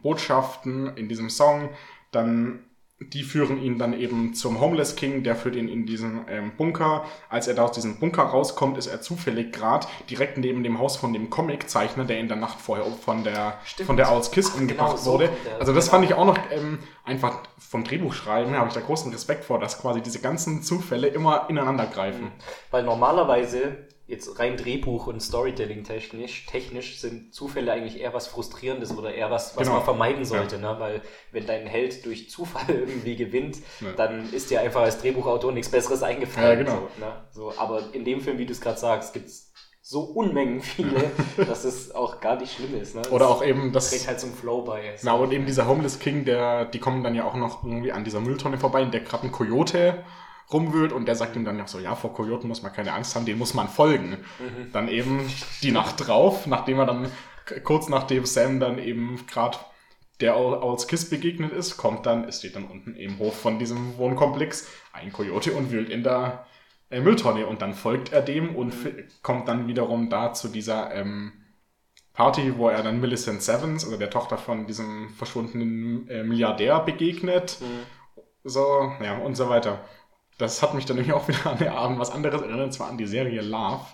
Botschaften in diesem Song, dann die führen ihn dann eben zum Homeless King, der führt ihn in diesen ähm, Bunker. Als er da aus diesem Bunker rauskommt, ist er zufällig gerade direkt neben dem Haus von dem Comiczeichner, der in der Nacht vorher von der, Stimmt. von der Owl's Kiss Ach, umgebracht genau, so wurde. kommt er. Also das Genau. fand ich auch noch ähm, einfach vom Drehbuchschreiben, habe ich da großen Respekt vor, dass quasi diese ganzen Zufälle immer ineinander greifen. Weil normalerweise, jetzt rein Drehbuch und Storytelling technisch, technisch sind Zufälle eigentlich eher was Frustrierendes oder eher was, was Genau. man vermeiden sollte. Ne? Weil wenn dein Held durch Zufall irgendwie gewinnt, Ja. dann ist dir einfach als Drehbuchautor nichts Besseres eingefallen. Ja, genau. so, ne? so, aber in dem Film, wie du es gerade sagst, gibt es so Unmengen viele, dass es auch gar nicht schlimm ist. Ne? Oder auch eben das trägt halt zum Flow bei. Na, und eben dieser Homeless King, der, die kommen dann ja auch noch irgendwie an dieser Mülltonne vorbei, in der gerade ein Coyote rumwühlt und der sagt ihm dann ja so, ja, vor Kojoten muss man keine Angst haben, dem muss man folgen. Dann eben die Nacht drauf, nachdem er dann, kurz nachdem Sam dann eben gerade der Owls Kiss begegnet ist, kommt dann, es steht dann unten im Hof von diesem Wohnkomplex ein Kojote und wühlt in der äh, Mülltonne und dann folgt er dem und fi- kommt dann wiederum da zu dieser ähm, Party, wo er dann Millicent Sevens, also der Tochter von diesem verschwundenen äh, Milliardär, begegnet. So, ja, und so weiter. Das hat mich dann nämlich auch wieder an, an was anderes erinnert, und zwar an die Serie Love.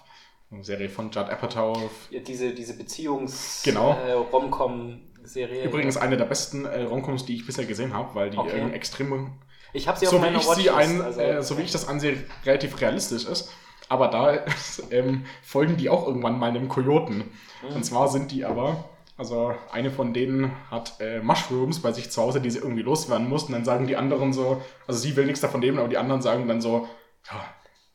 Eine Serie von Judd Apatow. Ja, diese, diese Beziehungs- Genau. äh. Übrigens eine der besten äh, Romcoms, die ich bisher gesehen habe, weil die Okay. äh, extrem Ich habe sie auf so wie meiner Watchlist, ein, also- äh, so wie ich das ansehe, relativ realistisch ist. Aber da ähm, folgen die auch irgendwann mal einem Kojoten. Mhm. Und zwar sind die aber, also eine von denen hat äh, Mushrooms bei sich zu Hause, die sie irgendwie loswerden muss. Und dann sagen die anderen so, also sie will nichts davon nehmen, aber die anderen sagen dann so, ja,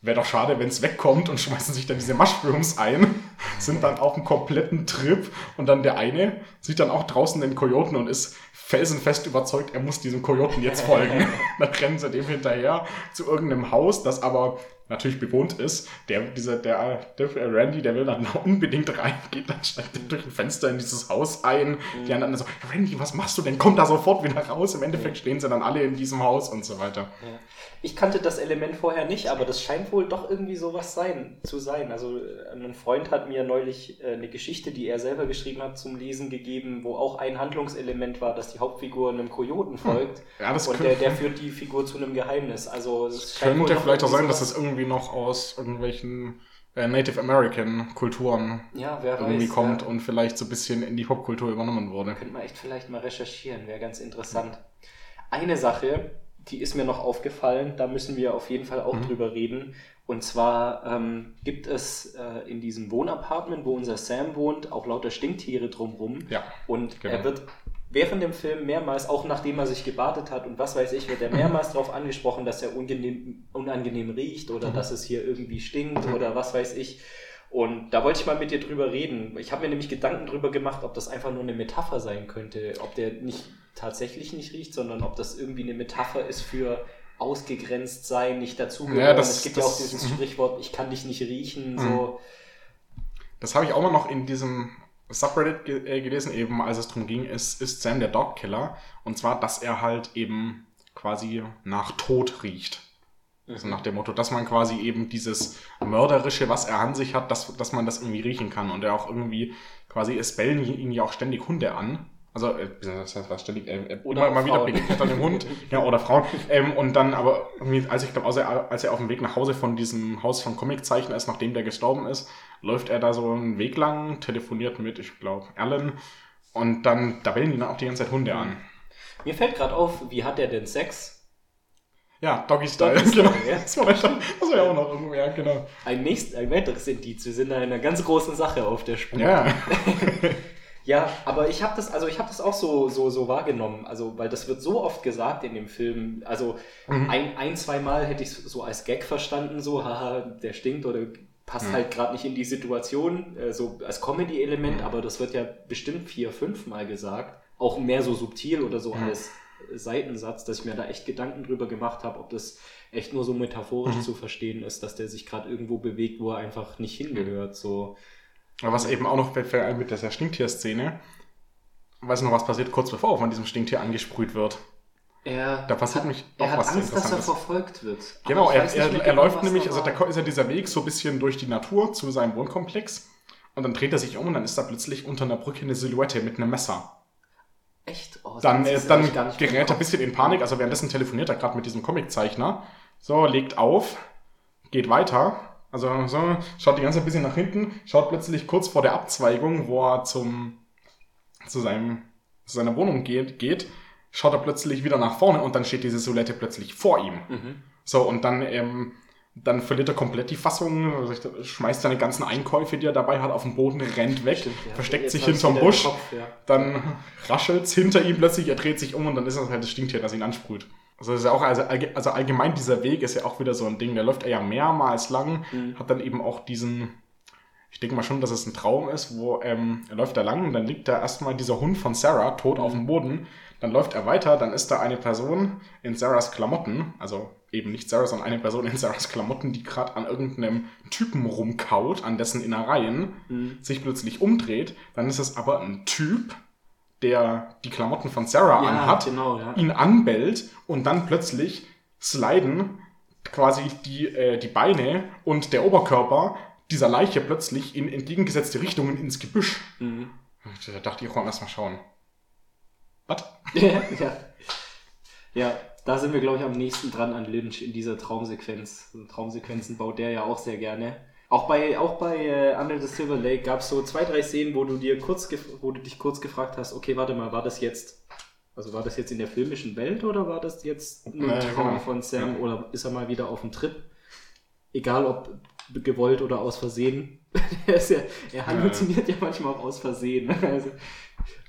wäre doch schade, wenn es wegkommt und schmeißen sich dann diese Mushrooms ein, sind dann auf einem kompletten Trip und dann der eine sieht dann auch draußen den Kojoten und ist felsenfest überzeugt, er muss diesem Kojoten jetzt folgen. dann rennen sie dem hinterher zu irgendeinem Haus, das aber natürlich bewohnt ist. Der, dieser, der, der Randy, der will dann unbedingt rein, geht dann steigt durch ein Fenster in dieses Haus ein. Die anderen so, Randy, was machst du denn? Komm da sofort wieder raus. Im Endeffekt stehen sie dann alle in diesem Haus und so weiter. Ja. Ich kannte das Element vorher nicht, aber das scheint wohl doch irgendwie sowas sein, zu sein. Also äh, ein Freund hat mir neulich äh, eine Geschichte, die er selber geschrieben hat, zum Lesen gegeben, wo auch ein Handlungselement war, dass die Hauptfigur einem Kojoten folgt. Hm. Ja, das und der, der führt die Figur zu einem Geheimnis. Also es Könnte vielleicht auch sein, dass es irgendwie noch aus irgendwelchen äh, Native American Kulturen Ja, irgendwie weiß, kommt ja. und vielleicht so ein bisschen in die Popkultur übernommen wurde. Könnte man echt vielleicht mal recherchieren, wäre ganz interessant. Eine Sache, die ist mir noch aufgefallen, da müssen wir auf jeden Fall auch Mhm. drüber reden. Und zwar ähm, gibt es äh, in diesem Wohnapartment, wo unser Sam wohnt, auch lauter Stinktiere drumrum. Ja, Und genau. er wird während dem Film mehrmals, auch nachdem er sich gebadet hat und was weiß ich, wird er mehrmals darauf angesprochen, dass er unangenehm, unangenehm riecht oder dass es hier irgendwie stinkt oder was weiß ich. Und da wollte ich mal mit dir drüber reden. Ich habe mir nämlich Gedanken drüber gemacht, ob das einfach nur eine Metapher sein könnte, ob der nicht tatsächlich nicht riecht, sondern ob das irgendwie eine Metapher ist für ausgegrenzt sein, nicht dazugehören. Ja, das- es gibt ja auch das- dieses mhm. Sprichwort, ich kann dich nicht riechen, so. Das habe ich auch mal noch in diesem Subreddit ge äh, gelesen, eben als es darum ging, ist, ist Sam der Dogkiller? Und zwar, dass er halt eben quasi nach Tod riecht. Also nach dem Motto, dass man quasi eben dieses Mörderische, was er an sich hat, dass, dass man das irgendwie riechen kann. Und er auch irgendwie, quasi, es bellen ihn ja auch ständig Hunde an. Also, äh, das heißt, was ständig, äh, äh, Oder immer mal wieder begegnet an dem Hund. ja, oder Frauen. Ähm, und dann aber, irgendwie, als ich glaube, als er, als er auf dem Weg nach Hause von diesem Haus von Comiczeichner ist, nachdem der gestorben ist, läuft er da so einen Weg lang, telefoniert mit, ich glaube, Alan. Und dann, da bellen ihn dann auch die ganze Zeit Hunde an. Mir fällt gerade auf, wie hat der denn Sex? Ja, Doggy Style. Doggy Style, genau. ja. Das war das war ja auch noch irgendwo, ja, genau. Ein, nächst, ein weiteres Indiz. Wir sind da in einer ganz großen Sache auf der Spur. Ja. Ja, aber ich habe das, also ich habe das auch so, so, so wahrgenommen. Also, weil das wird so oft gesagt in dem Film. Also Mhm. ein, ein, zwei Mal hätte ich es so als Gag verstanden, so, haha, der stinkt oder passt Mhm. halt gerade nicht in die Situation, äh, so als Comedy-Element, Mhm. aber das wird ja bestimmt vier, fünf Mal gesagt. Auch mehr so subtil oder so Mhm. als Seitensatz, dass ich mir da echt Gedanken drüber gemacht habe, ob das echt nur so metaphorisch Mhm. zu verstehen ist, dass der sich gerade irgendwo bewegt, wo er einfach nicht hingehört. So. Aber was eben auch noch fällt mit dieser Stinktier-Szene, weißt du noch, was passiert kurz bevor er von diesem Stinktier angesprüht wird? Er Da passiert hat, mich er auch hat was Angst, dass er verfolgt wird. Aber Genau, er, weiß er, er genau, läuft nämlich, also da ist ja dieser Weg so ein bisschen durch die Natur zu seinem Wohnkomplex und dann dreht er sich um und dann ist da plötzlich unter einer Brücke eine Silhouette mit einem Messer. Echt? Oh, Dann, das äh, ist dann gerät er ein bisschen in Panik, also währenddessen telefoniert er gerade mit diesem Comiczeichner. So, legt auf, geht weiter. Also so, schaut die ganze Zeit ein bisschen nach hinten, schaut plötzlich kurz vor der Abzweigung, wo er zum, zu, seinem, zu seiner Wohnung geht, geht, schaut er plötzlich wieder nach vorne und dann steht diese Silhouette plötzlich vor ihm. Mhm. So, und dann, ähm, dann verliert er komplett die Fassung, also schmeißt seine ganzen Einkäufe, die er dabei hat, auf den Boden, rennt weg, Stimmt, ja. versteckt sich hinterm Busch, Kopf, ja. dann raschelt's hinter ihm plötzlich, er dreht sich um und dann ist das halt das Stinktier, das ihn ansprüht. Also, ist ja auch, also, also allgemein dieser Weg ist ja auch wieder so ein Ding, der läuft er ja mehrmals lang, Mhm. hat dann eben auch diesen, ich denke mal schon, dass es ein Traum ist, wo ähm, er läuft da lang und dann liegt da erstmal dieser Hund von Sarah tot auf dem Boden. Dann läuft er weiter, dann ist da eine Person in Sarahs Klamotten, also eben nicht Sarah, sondern eine Person in Sarahs Klamotten, die gerade an irgendeinem Typen rumkaut, an dessen Innereien, sich plötzlich umdreht. Dann ist es aber ein Typ, der die Klamotten von Sarah Ja, anhat, genau, ja. ihn anbellt und dann plötzlich sliden quasi die, äh, die Beine und der Oberkörper dieser Leiche plötzlich in entgegengesetzte Richtungen ins Gebüsch. Mhm. Da dachte ich, komm, lass mal schauen. Was? ja. ja, da sind wir, glaube ich, am nächsten dran an Lynch in dieser Traumsequenz. Traumsequenzen baut der ja auch sehr gerne. Auch bei, auch bei äh, Under the Silver Lake gab es so zwei, drei Szenen, wo du dir kurz wo du dich kurz gefragt hast, okay, warte mal, war das jetzt, also war das jetzt in der filmischen Welt oder war das jetzt nur ein Äh, Traum genau. von Sam Ja. oder ist er mal wieder auf dem Trip? Egal ob gewollt oder aus Versehen. er, ist ja, er halluziniert ja manchmal auch aus Versehen, also,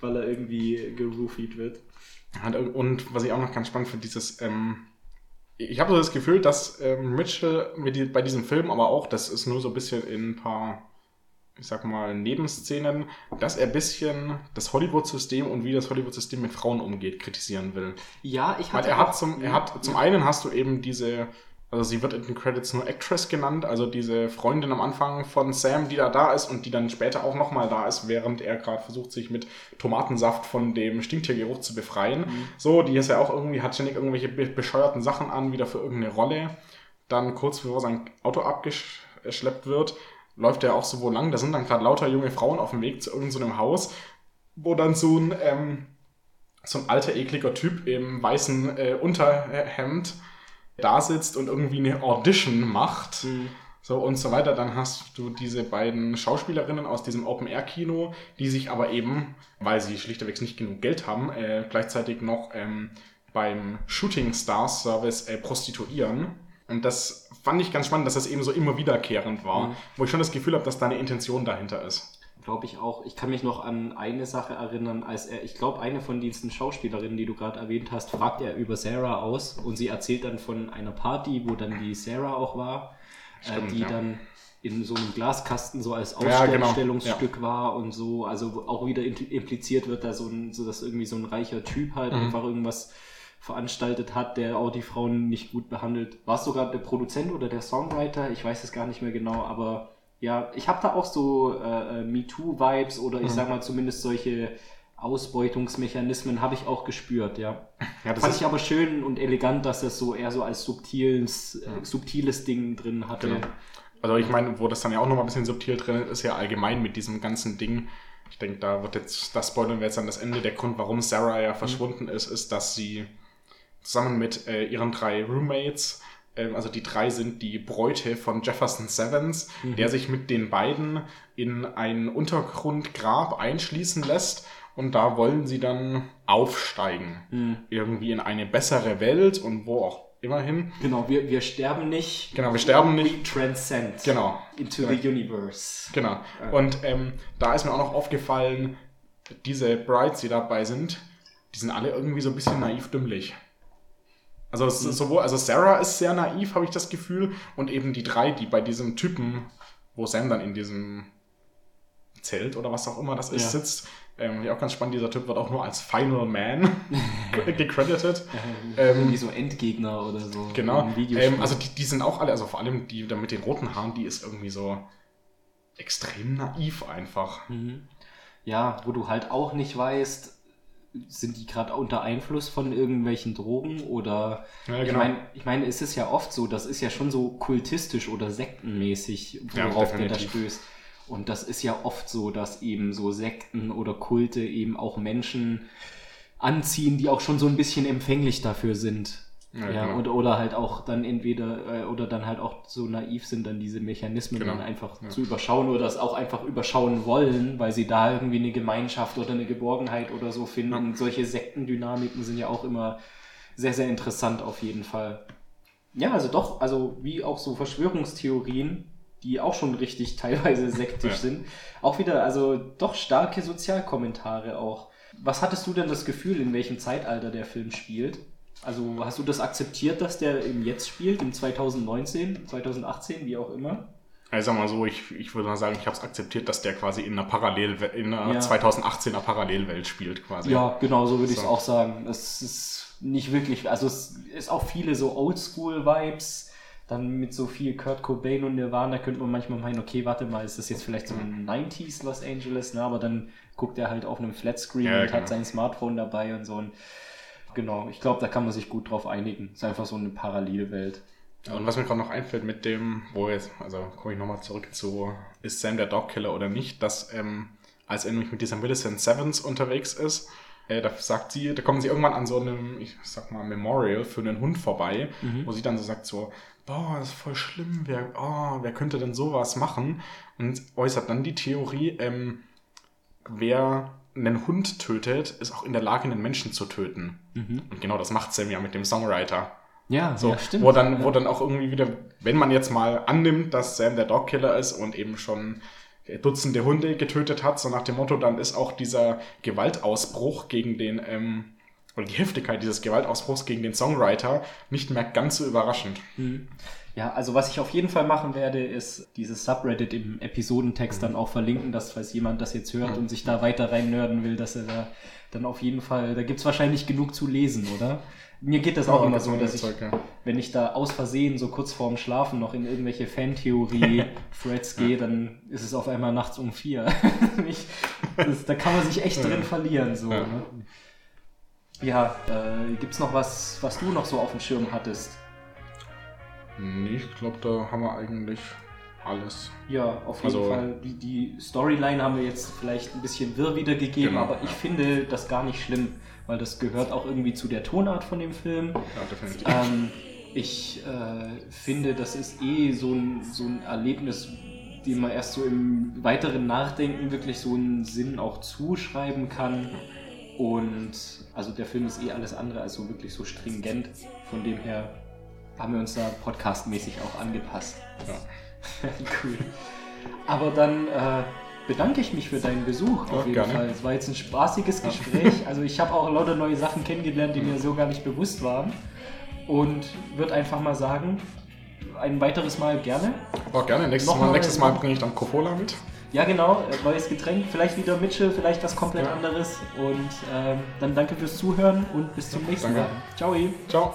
weil er irgendwie geroofied wird. Und was ich auch noch ganz spannend finde, dieses, ähm, ich habe so das Gefühl, dass ähm, Mitchell mit die, bei diesem Film, aber auch, das ist nur so ein bisschen in ein paar, ich sag mal, Nebenszenen, dass er ein bisschen das Hollywood-System und wie das Hollywood-System mit Frauen umgeht, kritisieren will. Ja, ich Weil hatte er auch- hat zum, er hat, zum einen hast du eben diese, also sie wird in den Credits nur Actress genannt, also diese Freundin am Anfang von Sam, die da da ist und die dann später auch nochmal da ist, während er gerade versucht, sich mit Tomatensaft von dem Stinktiergeruch zu befreien. So, die ist ja auch irgendwie, hat ständig irgendwelche be bescheuerten Sachen an, wieder für irgendeine Rolle. Dann kurz bevor sein Auto abgeschleppt wird, läuft er auch so wo lang. Da sind dann gerade lauter junge Frauen auf dem Weg zu irgendeinem so einem Haus, wo dann so ein, ähm, so ein alter, ekliger Typ im weißen äh, Unterhemd da sitzt und irgendwie eine Audition macht. So und so weiter. Dann hast du diese beiden Schauspielerinnen aus diesem Open-Air-Kino, die sich aber eben, weil sie schlichtweg nicht genug Geld haben, äh, gleichzeitig noch ähm, beim Shooting Stars Service äh, prostituieren. Und das fand ich ganz spannend, dass das eben so immer wiederkehrend war, wo ich schon das Gefühl habe, dass da eine Intention dahinter ist. Glaube ich auch. Ich kann mich noch an eine Sache erinnern, als er, ich glaube, eine von diesen Schauspielerinnen, die du gerade erwähnt hast, fragt er über Sarah aus und sie erzählt dann von einer Party, wo dann die Sarah auch war, Stimmt, äh, die ja. dann in so einem Glaskasten so als Ja, genau, Ausstellungsstück war und so, also auch wieder impl- impliziert wird, da so ein, so dass irgendwie so ein reicher Typ halt Mhm. einfach irgendwas veranstaltet hat, der auch die Frauen nicht gut behandelt. War es sogar der Produzent oder der Songwriter? Ich weiß es gar nicht mehr genau, aber ja, ich habe da auch so äh, äh, MeToo-Vibes oder Mhm. ich sag mal zumindest solche Ausbeutungsmechanismen habe ich auch gespürt, ja. Ja, das Fand ich aber schön und elegant, dass das so eher so als subtiles, äh, subtiles Ding drin hatte. Genau. Also ich meine, wo das dann ja auch noch mal ein bisschen subtil drin ist, ist ja allgemein mit diesem ganzen Ding. Ich denke, da wird jetzt, das spoilern wir jetzt an das Ende. Der Grund, warum Sarah ja verschwunden ist, ist, dass sie zusammen mit äh, ihren drei Roommates, also die drei sind die Bräute von Jefferson Sevens, der sich mit den beiden in ein Untergrundgrab einschließen lässt. Und da wollen sie dann aufsteigen. Irgendwie in eine bessere Welt und wo auch immerhin. Genau, wir, wir sterben nicht. Genau, wir sterben We nicht. transcend. Genau. Into Genau. the universe. Genau. Und ähm, da ist mir auch noch aufgefallen, diese Brides, die dabei sind, die sind alle irgendwie so ein bisschen naiv dümmlich. Also es ist sowohl, also Sarah ist sehr naiv, habe ich das Gefühl, und eben die drei, die bei diesem Typen, wo Sam dann in diesem Zelt oder was auch immer das ist, Ja. sitzt. Ähm, ja, auch ganz spannend, dieser Typ wird auch nur als Final Man gecredited. Ähm, Irgendwie so Endgegner oder so. Genau. Ähm, also die, die sind auch alle, also vor allem die da mit den roten Haaren, die ist irgendwie so extrem naiv einfach. Ja, wo du halt auch nicht weißt, sind die gerade unter Einfluss von irgendwelchen Drogen oder Ja, ich genau. meine, ich meine, es ist ja oft so, das ist ja schon so kultistisch oder sektenmäßig, Ja, worauf der da stößt. Und das ist ja oft so, dass eben so Sekten oder Kulte eben auch Menschen anziehen, die auch schon so ein bisschen empfänglich dafür sind. Ja, Ja, genau. oder, oder halt auch dann entweder, äh, oder dann halt auch so naiv sind, dann diese Mechanismen Genau. dann einfach Ja. zu überschauen oder das auch einfach überschauen wollen, weil sie da irgendwie eine Gemeinschaft oder eine Geborgenheit oder so finden. Ja. Und solche Sektendynamiken sind ja auch immer sehr, sehr interessant auf jeden Fall. Ja, also doch, also wie auch so Verschwörungstheorien, die auch schon richtig teilweise sektisch Ja. sind. Auch wieder, also doch starke Sozialkommentare auch. Was hattest du denn das Gefühl, in welchem Zeitalter der Film spielt? Also hast du das akzeptiert, dass der im Jetzt spielt, im 2019, 2018, wie auch immer? Also sag mal so, ich, ich würde mal sagen, ich habe es akzeptiert, dass der quasi in einer Parallel in einer Ja. 2018er Parallelwelt spielt quasi. Ja, genau, so würde ich es So. auch sagen. Es ist nicht wirklich, also es ist auch viele so Oldschool-Vibes, dann mit so viel Kurt Cobain und Nirvana könnte man manchmal meinen, okay, warte mal, ist das jetzt vielleicht so ein 90s Los Angeles, ne? aber dann guckt er halt auf einem Flatscreen Ja, und genau. hat sein Smartphone dabei und so. Und genau, ich glaube, da kann man sich gut drauf einigen. Ist einfach so eine Parallelwelt. Ja, Und was mir gerade noch einfällt mit dem, wo jetzt, also komme ich nochmal zurück zu, ist Sam der Dogkiller oder nicht, dass ähm, als er nämlich mit dieser Millicent Sevens unterwegs ist, äh, da sagt sie, da kommen sie irgendwann an so einem, ich sag mal, Memorial für einen Hund vorbei, wo sie dann so sagt so, boah, das ist voll schlimm, wer, oh, wer könnte denn sowas machen? Und äußert dann die Theorie, ähm, wer einen Hund tötet, ist auch in der Lage, einen Menschen zu töten. Und genau das macht Sam ja mit dem Songwriter. Ja, So, ja, stimmt. wo dann, wo dann auch irgendwie wieder, wenn man jetzt mal annimmt, dass Sam der Dogkiller ist und eben schon Dutzende Hunde getötet hat, so nach dem Motto, dann ist auch dieser Gewaltausbruch gegen den, ähm, oder die Heftigkeit dieses Gewaltausbruchs gegen den Songwriter nicht mehr ganz so überraschend. Ja, also was ich auf jeden Fall machen werde, ist dieses Subreddit im Episodentext dann auch verlinken, dass falls jemand das jetzt hört und sich da weiter rein nörden will, dass er da dann auf jeden Fall, da gibt's wahrscheinlich genug zu lesen, oder? Mir geht das auch Ja, immer so, dass ich, Zeug, ja. wenn ich da aus Versehen so kurz vorm Schlafen noch in irgendwelche Fantheorie-Threads gehe, dann ist es auf einmal nachts um vier. ich, das, da kann man sich echt drin verlieren. So, Ja. ne? ja äh, gibt's noch was, was du noch so auf dem Schirm hattest? Nee, ich glaube, da haben wir eigentlich alles. Ja, auf jeden Also- Fall. Die, die Storyline haben wir jetzt vielleicht ein bisschen wirr wiedergegeben, Genau, aber ich ja. finde das gar nicht schlimm, weil das gehört auch irgendwie zu der Tonart von dem Film. Ja, definitiv. Ähm, ich äh, finde, das ist eh so ein, so ein Erlebnis, dem man erst so im weiteren Nachdenken wirklich so einen Sinn auch zuschreiben kann. Und also der Film ist eh alles andere als so wirklich so stringent. Von dem her haben wir uns da podcastmäßig auch angepasst. Ja. cool. Aber dann äh, bedanke ich mich für deinen Besuch auf jeden gerne. Fall. Es war jetzt ein spaßiges Gespräch. Also ich habe auch lauter neue Sachen kennengelernt, die mir so gar nicht bewusst waren. Und würde einfach mal sagen, ein weiteres Mal gerne. Aber gerne, nächstes Nochmal- Mal, nächstes Mal bringe ich dann Coca-Cola mit. Ja genau, äh, neues Getränk, vielleicht wieder Mitchell, vielleicht was komplett Ja. anderes. Und ähm, dann danke fürs Zuhören und bis zum nächsten danke. Mal. Ciao. Ciao.